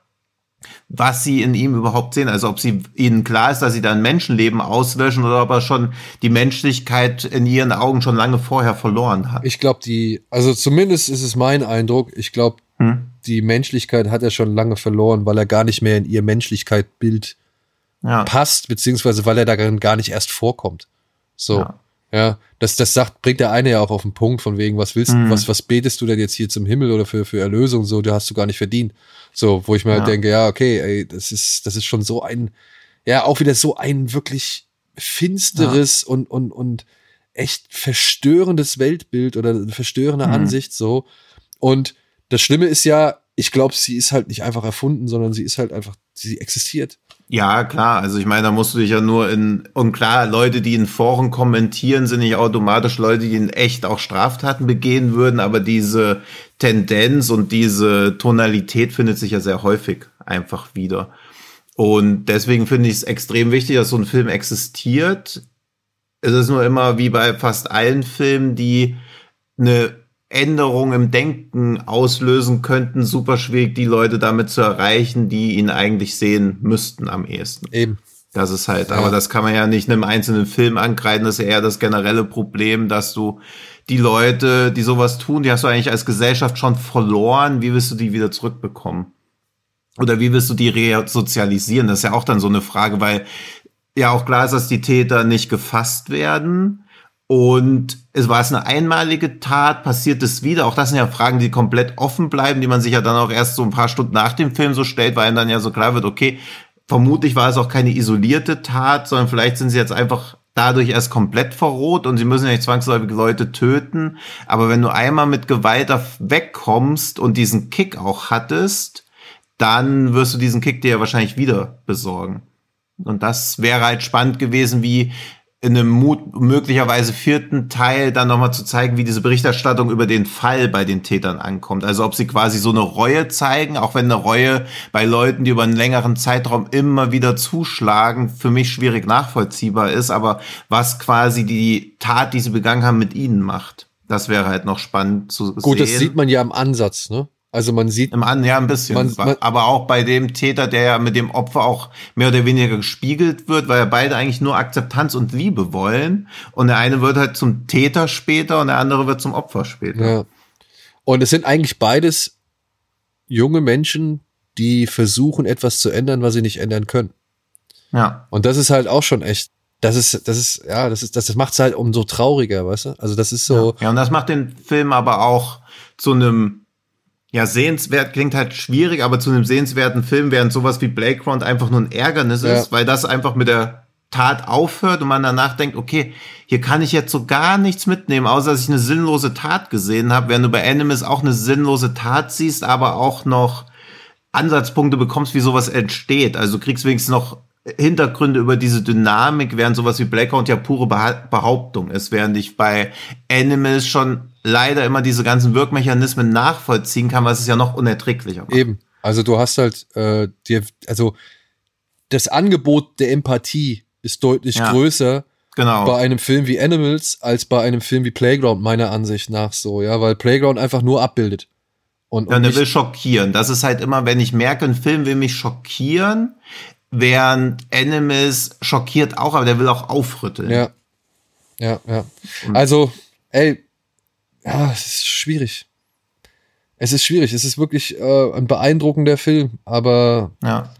was sie in ihm überhaupt sehen. Also ob sie ihnen klar ist, dass sie da ein Menschenleben auslöschen oder ob er schon die Menschlichkeit in ihren Augen schon lange vorher verloren hat. Ich glaube, die, also zumindest ist es mein Eindruck, ich glaube, hm? die Menschlichkeit hat er schon lange verloren, weil er gar nicht mehr in ihr Menschlichkeitbild ja. passt, beziehungsweise weil er darin gar nicht erst vorkommt. So. Ja. Ja. das, das sagt, bringt der eine ja auch auf den Punkt, von wegen, was willst mhm. was, was betest du denn jetzt hier zum Himmel oder für, für Erlösung? So, du hast du gar nicht verdient. So, wo ich mir halt ja. halt denke, ja, okay, ey, das ist, das ist schon so ein, ja, auch wieder so ein wirklich finsteres ja. und, und, und echt verstörendes Weltbild oder eine verstörende mhm. Ansicht, so. Und das Schlimme ist ja, ich glaube, sie ist halt nicht einfach erfunden, sondern sie ist halt einfach, sie existiert. Ja, klar. Also ich meine, da musst du dich ja nur in, und klar, Leute, die in Foren kommentieren, sind nicht automatisch Leute, die in echt auch Straftaten begehen würden, aber diese Tendenz und diese Tonalität findet sich ja sehr häufig einfach wieder. Und deswegen finde ich es extrem wichtig, dass so ein Film existiert. Es ist nur immer wie bei fast allen Filmen, die eine Änderungen im Denken auslösen könnten, super schwierig, die Leute damit zu erreichen, die ihn eigentlich sehen müssten am ehesten. Eben. Das ist halt, ja. aber das kann man ja nicht einem einzelnen Film ankreiden, das ist eher das generelle Problem, dass du die Leute, die sowas tun, die hast du eigentlich als Gesellschaft schon verloren, wie willst du die wieder zurückbekommen? Oder wie willst du die resozialisieren? Das ist ja auch dann so eine Frage, weil ja auch klar ist, dass die Täter nicht gefasst werden und es war es eine einmalige Tat, passiert es wieder? Auch das sind ja Fragen, die komplett offen bleiben, die man sich ja dann auch erst so ein paar Stunden nach dem Film so stellt, weil einem dann ja so klar wird, okay, vermutlich war es auch keine isolierte Tat, sondern vielleicht sind sie jetzt einfach dadurch erst komplett verroht und sie müssen ja nicht zwangsläufig Leute töten. Aber wenn du einmal mit Gewalt wegkommst und diesen Kick auch hattest, dann wirst du diesen Kick dir ja wahrscheinlich wieder besorgen. Und das wäre halt spannend gewesen, wie in einem Mut, möglicherweise vierten Teil dann nochmal zu zeigen, wie diese Berichterstattung über den Fall bei den Tätern ankommt. Also ob sie quasi so eine Reue zeigen, auch wenn eine Reue bei Leuten, die über einen längeren Zeitraum immer wieder zuschlagen, für mich schwierig nachvollziehbar ist, aber was quasi die Tat, die sie begangen haben, mit ihnen macht. Das wäre halt noch spannend zu Gut, sehen. Gut, das sieht man ja im Ansatz, ne? Also man sieht. Im An, ja, ein bisschen. Man, man, aber auch bei dem Täter, der ja mit dem Opfer auch mehr oder weniger gespiegelt wird, weil ja beide eigentlich nur Akzeptanz und Liebe wollen. Und der eine wird halt zum Täter später und der andere wird zum Opfer später. Ja. Und es sind eigentlich beides junge Menschen, die versuchen, etwas zu ändern, was sie nicht ändern können. Ja. Und das ist halt auch schon echt das ist, das ist, ja, das ist, das, das macht es halt umso trauriger, weißt du? Also das ist so. Ja. ja, und das macht den Film aber auch zu einem ja, sehenswert klingt halt schwierig, aber zu einem sehenswerten Film, während sowas wie Blake Ground einfach nur ein Ärgernis ja. ist, weil das einfach mit der Tat aufhört und man danach denkt, okay, hier kann ich jetzt so gar nichts mitnehmen, außer dass ich eine sinnlose Tat gesehen habe, während du bei Animus auch eine sinnlose Tat siehst, aber auch noch Ansatzpunkte bekommst, wie sowas entsteht. Also du kriegst wenigstens noch Hintergründe über diese Dynamik, während sowas wie Blackout ja pure Behauptung ist, während ich bei Animals schon leider immer diese ganzen Wirkmechanismen nachvollziehen kann, was es ja noch unerträglicher macht. Eben. Also du hast halt äh, dir, also das Angebot der Empathie ist deutlich ja, größer genau. bei einem Film wie Animals als bei einem Film wie Playground, meiner Ansicht nach so, ja, weil Playground einfach nur abbildet. Und, ja, und der will schockieren. Das ist halt immer, wenn ich merke, ein Film will mich schockieren, während Animals schockiert auch, aber der will auch aufrütteln. Ja. Ja, ja. Also, ey, ja, es ist schwierig. Es ist schwierig. Es ist wirklich äh, ein beeindruckender Film, aber ja.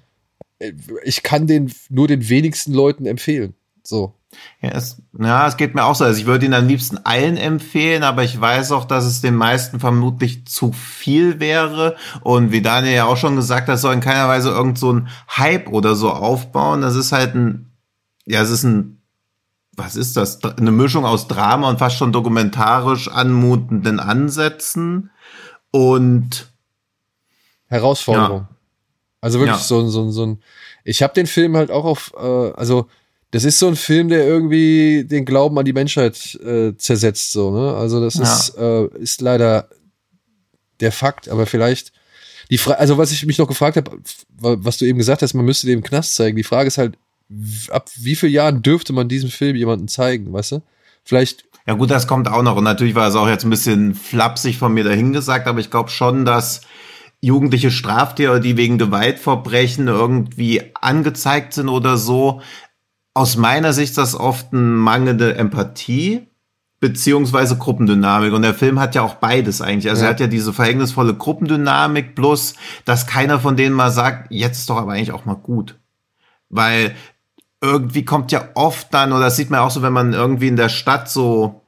ich kann den nur den wenigsten Leuten empfehlen. So. Ja es, ja, es geht mir auch so. Also ich würde ihn am liebsten allen empfehlen, aber ich weiß auch, dass es den meisten vermutlich zu viel wäre. Und wie Daniel ja auch schon gesagt hat, soll in keiner Weise irgend so ein Hype oder so aufbauen. Das ist halt ein, ja, es ist ein, was ist das? Eine Mischung aus Drama und fast schon dokumentarisch anmutenden Ansätzen und Herausforderung. Ja. Also wirklich ja. so, so, so ein, ich habe den Film halt auch auf, äh, also das ist so ein Film, der irgendwie den Glauben an die Menschheit äh, zersetzt, so, ne? Also, das ja. ist, äh, ist leider der Fakt, aber vielleicht die Frage, also was ich mich noch gefragt habe, was du eben gesagt hast, man müsste dem Knast zeigen. Die Frage ist halt, ab wie vielen Jahren dürfte man diesen Film jemandem zeigen, weißt du? Vielleicht, Ja gut, das kommt auch noch. Und natürlich war es auch jetzt ein bisschen flapsig von mir dahingesagt, aber ich glaube schon, dass jugendliche Straftäter, die wegen Gewaltverbrechen irgendwie angezeigt sind oder so, aus meiner Sicht ist das oft eine mangelnde Empathie beziehungsweise Gruppendynamik. Und der Film hat ja auch beides eigentlich. Also Ja. er hat ja diese verhängnisvolle Gruppendynamik, plus, dass keiner von denen mal sagt, jetzt ist doch aber eigentlich auch mal gut. Weil irgendwie kommt ja oft dann, oder das sieht man auch so, wenn man irgendwie in der Stadt so,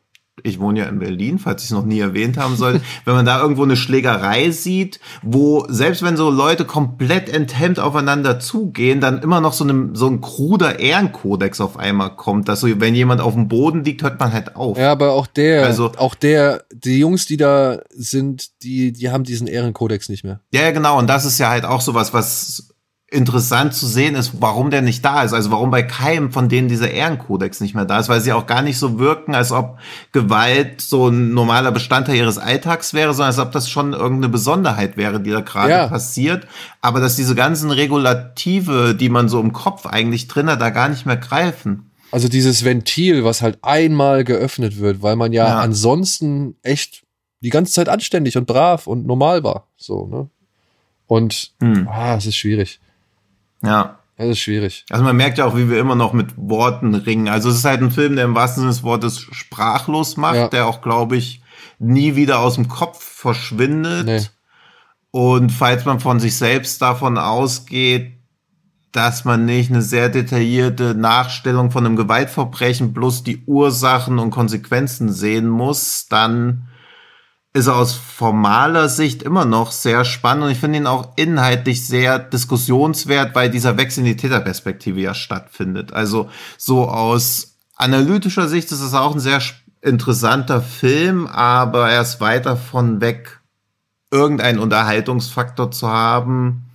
ich wohne ja in Berlin, falls ich es noch nie erwähnt haben sollte, wenn man da irgendwo eine Schlägerei sieht, wo selbst wenn so Leute komplett enthemmt aufeinander zugehen, dann immer noch so, eine, so ein kruder Ehrenkodex auf einmal kommt, dass so, wenn jemand auf dem Boden liegt, hört man halt auf. ja, aber auch der, Also- auch der, die Jungs, die da sind, die, die haben diesen Ehrenkodex nicht mehr. Ja, ja, genau. Und das ist ja halt auch sowas, was interessant zu sehen ist, warum der nicht da ist. Also warum bei keinem von denen dieser Ehrenkodex nicht mehr da ist, weil sie auch gar nicht so wirken, als ob Gewalt so ein normaler Bestandteil ihres Alltags wäre, sondern als ob das schon irgendeine Besonderheit wäre, die da gerade Ja. passiert. Aber dass diese ganzen Regulative, die man so im Kopf eigentlich drin hat, da gar nicht mehr greifen. Also dieses Ventil, was halt einmal geöffnet wird, weil man ja, Ja. ansonsten echt die ganze Zeit anständig und brav und normal war. So, ne? Und Hm. ah, es ist schwierig. Ja. Es ist schwierig. Also man merkt ja auch, wie wir immer noch mit Worten ringen. Also es ist halt ein Film, der im wahrsten Sinne des Wortes sprachlos macht, Ja. der auch, glaube ich, nie wieder aus dem Kopf verschwindet. Nee. Und falls man von sich selbst davon ausgeht, dass man nicht eine sehr detaillierte Nachstellung von einem Gewaltverbrechen plus die Ursachen und Konsequenzen sehen muss, dann ist aus formaler Sicht immer noch sehr spannend und ich finde ihn auch inhaltlich sehr diskussionswert, weil dieser Wechsel in die Täterperspektive ja stattfindet. Also so aus analytischer Sicht ist es auch ein sehr interessanter Film, aber er ist weit davon weg, irgendeinen Unterhaltungsfaktor zu haben.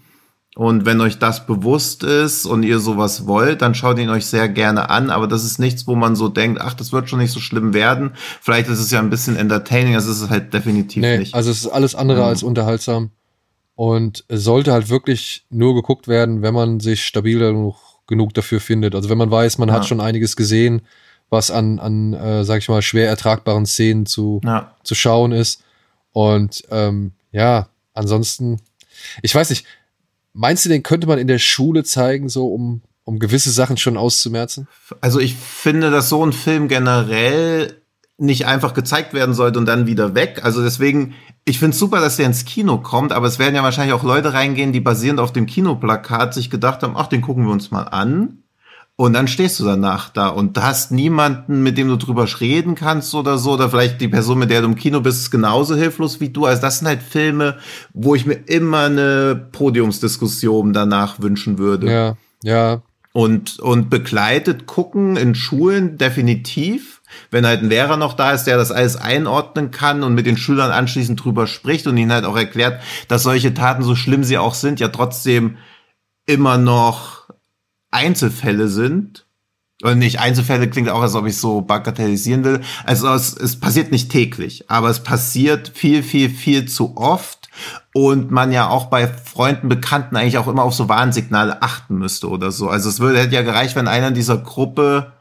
Und wenn euch das bewusst ist und ihr sowas wollt, dann schaut ihn euch sehr gerne an. Aber das ist nichts, wo man so denkt, ach, das wird schon nicht so schlimm werden. Vielleicht ist es ja ein bisschen entertaining, das ist es halt definitiv Nee, nicht. also es ist alles andere Mhm. als unterhaltsam. Und es sollte halt wirklich nur geguckt werden, wenn man sich stabil genug, genug dafür findet. Also wenn man weiß, man hat Ja. schon einiges gesehen, was an, an äh, sag ich mal, schwer ertragbaren Szenen zu, ja. zu schauen ist. Und ähm, ja, ansonsten, ich weiß nicht, meinst du, den könnte man in der Schule zeigen, so um, um gewisse Sachen schon auszumerzen? Also ich finde, dass so ein Film generell nicht einfach gezeigt werden sollte und dann wieder weg. Also deswegen, ich finde es super, dass der ins Kino kommt, aber es werden ja wahrscheinlich auch Leute reingehen, die basierend auf dem Kinoplakat sich gedacht haben, ach, den gucken wir uns mal an. Und dann stehst du danach da und hast niemanden, mit dem du drüber reden kannst oder so, oder vielleicht die Person, mit der du im Kino bist, ist genauso hilflos wie du. Also das sind halt Filme, wo ich mir immer eine Podiumsdiskussion danach wünschen würde Ja, ja, und, und begleitet gucken in Schulen definitiv. Wenn halt ein Lehrer noch da ist, der das alles einordnen kann und mit den Schülern anschließend drüber spricht und ihnen halt auch erklärt, dass solche Taten, so schlimm sie auch sind, ja trotzdem immer noch Einzelfälle sind. Und nicht Einzelfälle klingt auch, als ob ich so bagatellisieren will. Also es, es passiert nicht täglich, aber es passiert viel, viel, viel zu oft. Und man ja auch bei Freunden, Bekannten eigentlich auch immer auf so Warnsignale achten müsste oder so. Also es würde, hätte ja gereicht, wenn einer in dieser Gruppe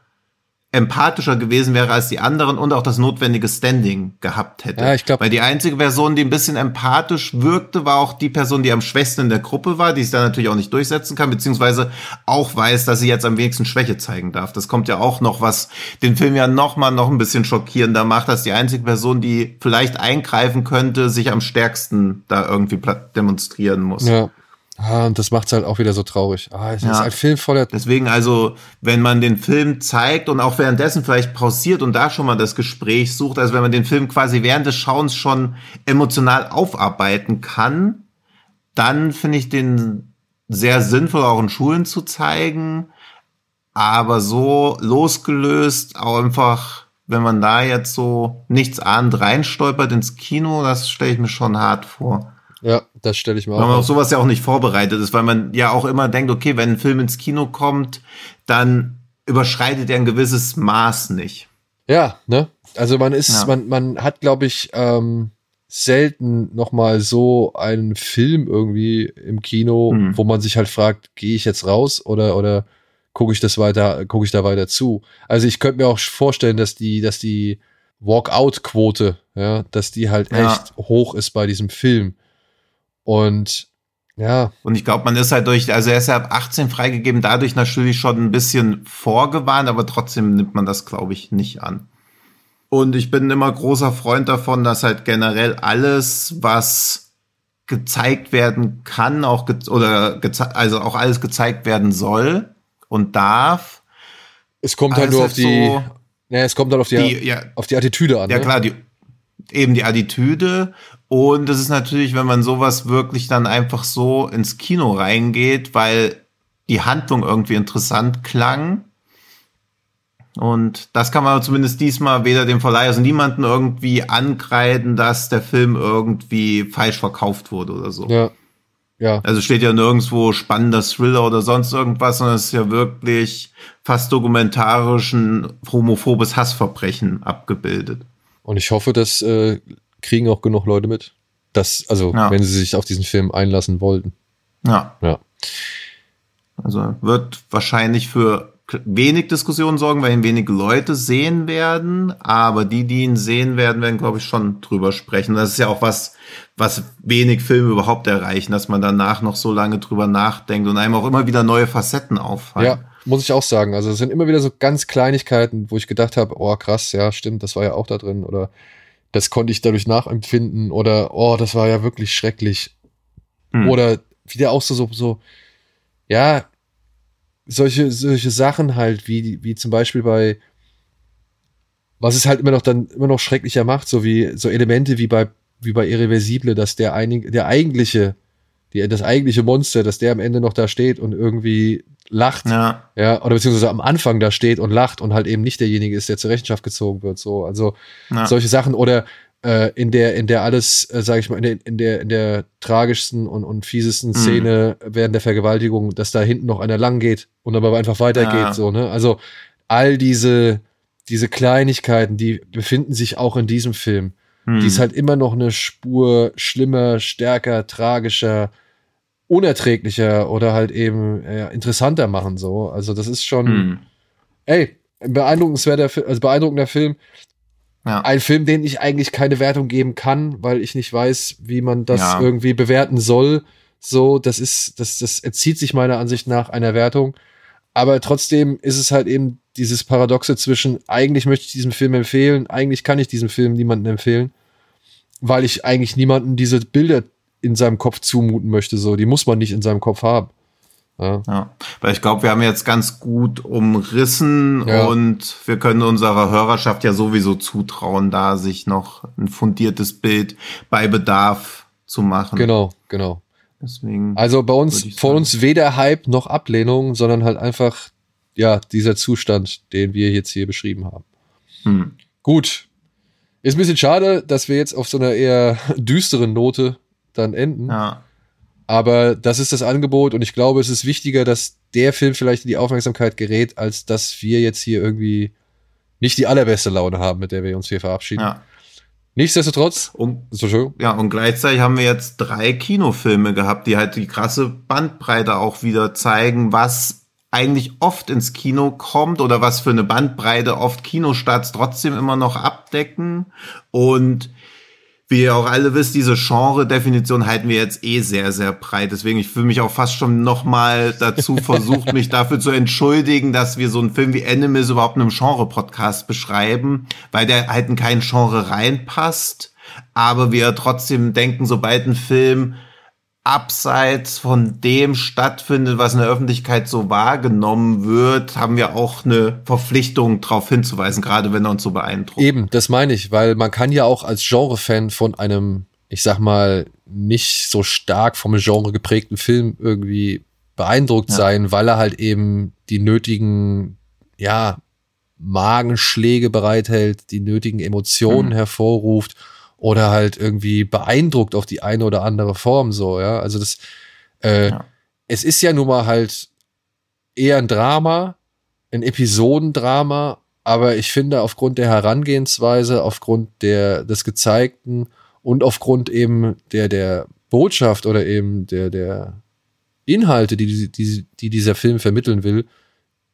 empathischer gewesen wäre als die anderen und auch das notwendige Standing gehabt hätte. Ja, ich glaub- Weil die einzige Person, die ein bisschen empathisch wirkte, war auch die Person, die am schwächsten in der Gruppe war, die sich da natürlich auch nicht durchsetzen kann, beziehungsweise auch weiß, dass sie jetzt am wenigsten Schwäche zeigen darf. Das kommt ja auch noch, was den Film ja noch mal noch ein bisschen schockierender macht, dass die einzige Person, die vielleicht eingreifen könnte, sich am stärksten da irgendwie demonstrieren muss. ja. Ah, und das macht's halt auch wieder so traurig. Ah, es Ja. ist ein Film voller Deswegen also, wenn man den Film zeigt und auch währenddessen vielleicht pausiert und da schon mal das Gespräch sucht, also wenn man den Film quasi während des Schauens schon emotional aufarbeiten kann, dann finde ich den sehr sinnvoll auch in Schulen zu zeigen. Aber so losgelöst, auch einfach, wenn man da jetzt so nichts ahnt reinstolpert ins Kino, das stelle ich mir schon hart vor. Ja, das stelle ich mir Weil man auch. auf sowas ja auch nicht vorbereitet ist, weil man ja auch immer denkt, okay, wenn ein Film ins Kino kommt, dann überschreitet er ein gewisses Maß nicht. Ja, ne? Also man ist, Ja. man, man hat, glaube ich, ähm, selten noch mal so einen Film irgendwie im Kino, Hm. wo man sich halt fragt, gehe ich jetzt raus oder oder gucke ich das weiter, gucke ich da weiter zu. Also ich könnte mir auch vorstellen, dass die, dass die Walkout-Quote, ja, dass die halt Ja. echt hoch ist bei diesem Film. Und ja, Und ich glaube, man ist halt durch, also er ist ja ab 18 freigegeben, dadurch natürlich schon ein bisschen vorgewarnt, aber trotzdem nimmt man das, glaube ich, nicht an. Und ich bin immer großer Freund davon, dass halt generell alles, was gezeigt werden kann, auch ge oder also auch alles gezeigt werden soll und darf. es kommt halt nur auf die, so ja, es kommt halt auf die, die, ja, auf die Attitüde an. Ja, ne? klar, die, eben die Attitüde. Und das ist natürlich, wenn man sowas wirklich dann einfach so ins Kino reingeht, weil die Handlung irgendwie interessant klang. Und das kann man zumindest diesmal weder dem Verleih, also niemanden irgendwie ankreiden, dass der Film irgendwie falsch verkauft wurde oder so. Ja. Ja. Also steht ja nirgendwo spannender Thriller oder sonst irgendwas, sondern es ist ja wirklich fast dokumentarisch ein homophobes Hassverbrechen abgebildet. Und ich hoffe, das äh, kriegen auch genug Leute mit. Das, also, Ja. wenn sie sich auf diesen Film einlassen wollten. Ja. Ja. Also wird wahrscheinlich für wenig Diskussionen sorgen, weil ihn wenige Leute sehen werden, aber die, die ihn sehen werden, werden, glaube ich, schon drüber sprechen. Das ist ja auch was, was wenig Filme überhaupt erreichen, dass man danach noch so lange drüber nachdenkt und einem auch immer wieder neue Facetten auffallen. Ja, muss ich auch sagen. Also es sind immer wieder so ganz Kleinigkeiten, wo ich gedacht habe, oh krass, ja, stimmt, das war ja auch da drin oder das konnte ich dadurch nachempfinden oder oh, das war ja wirklich schrecklich. Hm. Oder wieder auch so, so, so, ja, solche, solche Sachen halt, wie, wie zum Beispiel bei, was es halt immer noch dann immer noch schrecklicher macht, so wie, so Elemente wie bei, wie bei Irreversible, dass der einig, der eigentliche, die, das eigentliche Monster, dass der am Ende noch da steht und irgendwie lacht, Ja. ja, oder beziehungsweise am Anfang da steht und lacht und halt eben nicht derjenige ist, der zur Rechenschaft gezogen wird, so, also, ja. solche Sachen oder äh, in der in der alles äh, sage ich mal in der, in der in der tragischsten und, und fiesesten Mhm. Szene während der Vergewaltigung, dass da hinten noch einer lang geht und aber einfach weitergeht Ja. so ne also all diese diese Kleinigkeiten die befinden sich auch in diesem Film die es halt immer noch eine Spur schlimmer stärker tragischer unerträglicher oder halt eben äh, interessanter machen so also das ist schon Hm. ey ein beeindruckenswerter also beeindruckender Film Ja. ein Film, den ich eigentlich keine Wertung geben kann, weil ich nicht weiß, wie man das Ja. irgendwie bewerten soll. So, das ist, das, das entzieht sich meiner Ansicht nach einer Wertung. Aber trotzdem ist es halt eben dieses Paradoxe zwischen, eigentlich möchte ich diesen Film empfehlen, eigentlich kann ich diesen Film niemandem empfehlen, weil ich eigentlich niemanden diese Bilder in seinem Kopf zumuten möchte. So, die muss man nicht in seinem Kopf haben. Ja, Ja, weil ich glaube, wir haben jetzt ganz gut umrissen Ja. und wir können unserer Hörerschaft ja sowieso zutrauen, da sich noch ein fundiertes Bild bei Bedarf zu machen. genau, genau. Deswegen. Also bei uns, sagen. uns weder Hype noch Ablehnung, sondern halt einfach, ja, dieser Zustand, den wir jetzt hier beschrieben haben. Hm. Gut. Ist ein bisschen schade, dass wir jetzt auf so einer eher düsteren Note dann enden. Ja. Aber das ist das Angebot und ich glaube, es ist wichtiger, dass der Film vielleicht in die Aufmerksamkeit gerät, als dass wir jetzt hier irgendwie nicht die allerbeste Laune haben, mit der wir uns hier verabschieden. ja. Nichtsdestotrotz, Und, so schön. ja, und gleichzeitig haben wir jetzt drei Kinofilme gehabt, die halt die krasse Bandbreite auch wieder zeigen, was eigentlich oft ins Kino kommt oder was für eine Bandbreite oft Kinostarts trotzdem immer noch abdecken. Und wie ihr auch alle wisst, diese Genre-Definition halten wir jetzt eh sehr, sehr breit. Deswegen, ich fühle mich auch fast schon nochmal dazu versucht, mich dafür zu entschuldigen, dass wir so einen Film wie Animals überhaupt in einem Genre-Podcast beschreiben, weil der halt in kein Genre reinpasst. Aber wir trotzdem denken, sobald ein Film abseits von dem stattfindet, was in der Öffentlichkeit so wahrgenommen wird, haben wir auch eine Verpflichtung, darauf hinzuweisen, gerade wenn er uns so beeindruckt. Eben, das meine ich, weil man kann ja auch als Genre-Fan von einem, ich sag mal, nicht so stark vom Genre geprägten Film irgendwie beeindruckt Ja. sein, weil er halt eben die nötigen, ja, Magenschläge bereithält, die nötigen Emotionen Mhm. hervorruft oder halt irgendwie beeindruckt auf die eine oder andere Form so, ja. Also das, äh, Ja. es ist ja nun mal halt eher ein Drama, ein Episodendrama, aber ich finde aufgrund der Herangehensweise, aufgrund der, des Gezeigten und aufgrund eben der, der Botschaft oder eben der, der Inhalte, die, die, die dieser Film vermitteln will,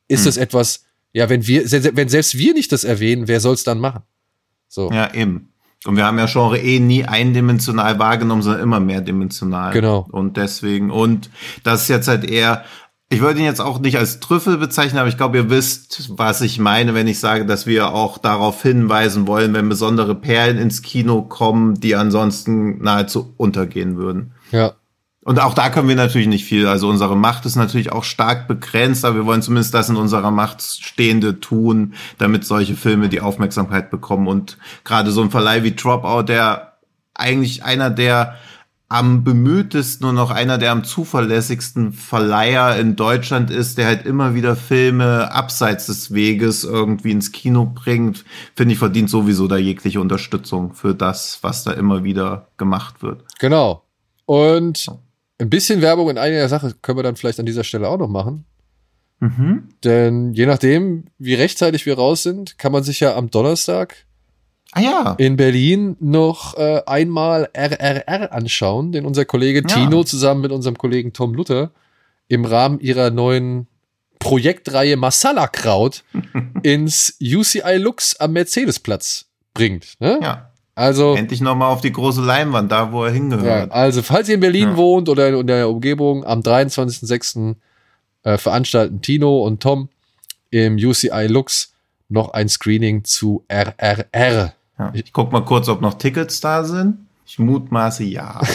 ist Hm. das etwas, ja, wenn wir, wenn selbst wir nicht das erwähnen, wer soll es dann machen? So, Ja, eben. Und wir haben ja Genre eh nie eindimensional wahrgenommen, sondern immer mehrdimensional. Genau. Und deswegen, und das ist jetzt halt eher, ich würde ihn jetzt auch nicht als Trüffel bezeichnen, aber ich glaube, ihr wisst, was ich meine, wenn ich sage, dass wir auch darauf hinweisen wollen, wenn besondere Perlen ins Kino kommen, die ansonsten nahezu untergehen würden. ja, Und auch da können wir natürlich nicht viel. Also unsere Macht ist natürlich auch stark begrenzt, aber wir wollen zumindest das in unserer Macht Stehende tun, damit solche Filme die Aufmerksamkeit bekommen. Und gerade so ein Verleih wie Dropout, der eigentlich einer der am bemühtesten und auch einer der am zuverlässigsten Verleiher in Deutschland ist, der halt immer wieder Filme abseits des Weges irgendwie ins Kino bringt, finde ich, verdient sowieso da jegliche Unterstützung für das, was da immer wieder gemacht wird. genau. Und ein bisschen Werbung in einiger Sache können wir dann vielleicht an dieser Stelle auch noch machen. Mhm. Denn je nachdem, wie rechtzeitig wir raus sind, kann man sich ja am Donnerstag Ah ja. in Berlin noch äh, einmal RRR anschauen, den unser Kollege Ja. Tino zusammen mit unserem Kollegen Tom Luther im Rahmen ihrer neuen Projektreihe Masala Kraut ins UCI Lux am Mercedesplatz bringt. Ne? Ja. Also, Endlich nochmal auf die große Leinwand, da wo er ja, hingehört. also, falls ihr in Berlin Ja. wohnt oder in der Umgebung, am 23.06. Äh, veranstalten Tino und Tom im UCI Lux noch ein Screening zu RRR. Ja. Ich guck mal kurz, ob noch Tickets da sind. Ich mutmaße ja.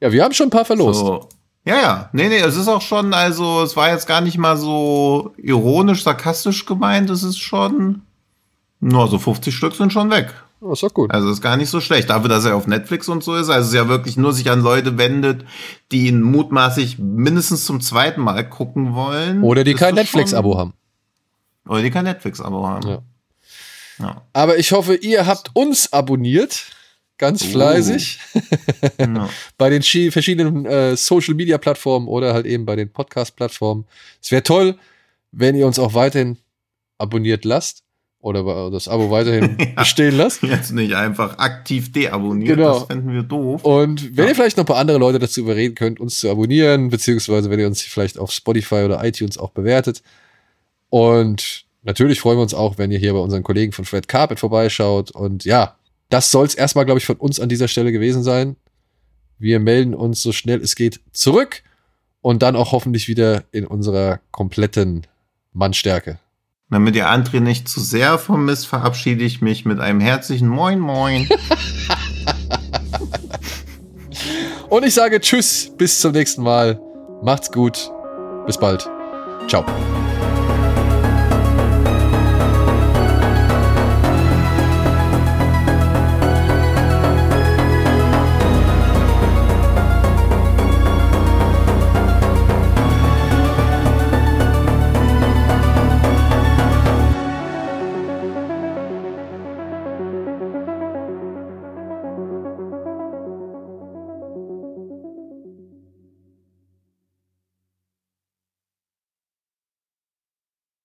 Ja, wir haben schon ein paar verlost. so. Ja, ja. Nee, nee, es ist auch schon, also es war jetzt gar nicht mal so ironisch, sarkastisch gemeint. Es ist schon, nur so 50 Stück sind schon weg. Oh, ist doch gut. Also ist gar nicht so schlecht. Dafür, dass er auf Netflix und so ist. Also es ist ja wirklich nur sich an Leute wendet, die ihn mutmaßlich mindestens zum zweiten Mal gucken wollen. Oder die ist kein das Netflix-Abo haben. Oder die kein Netflix-Abo haben. Ja. Ja. Aber ich hoffe, ihr habt uns abonniert. Ganz Oh. fleißig. Ja. bei den schi- verschiedenen äh, Social-Media-Plattformen oder halt eben bei den Podcast-Plattformen. Es wäre toll, wenn ihr uns auch weiterhin abonniert lasst oder das Abo weiterhin bestehen lasst. Jetzt nicht einfach aktiv deabonniert, Genau. das fänden wir doof. Und wenn Ja. ihr vielleicht noch ein paar andere Leute dazu überreden könnt, uns zu abonnieren, beziehungsweise wenn ihr uns vielleicht auf Spotify oder iTunes auch bewertet. Und natürlich freuen wir uns auch, wenn ihr hier bei unseren Kollegen von Fred Carpet vorbeischaut. Und ja, das soll es erstmal, glaube ich, von uns an dieser Stelle gewesen sein. Wir melden uns so schnell es geht zurück und dann auch hoffentlich wieder in unserer kompletten Mannstärke. Damit ihr André nicht zu sehr vermisst, verabschiede ich mich mit einem herzlichen Moin Moin. Und ich sage Tschüss, bis zum nächsten Mal. Macht's gut. Bis bald. Ciao.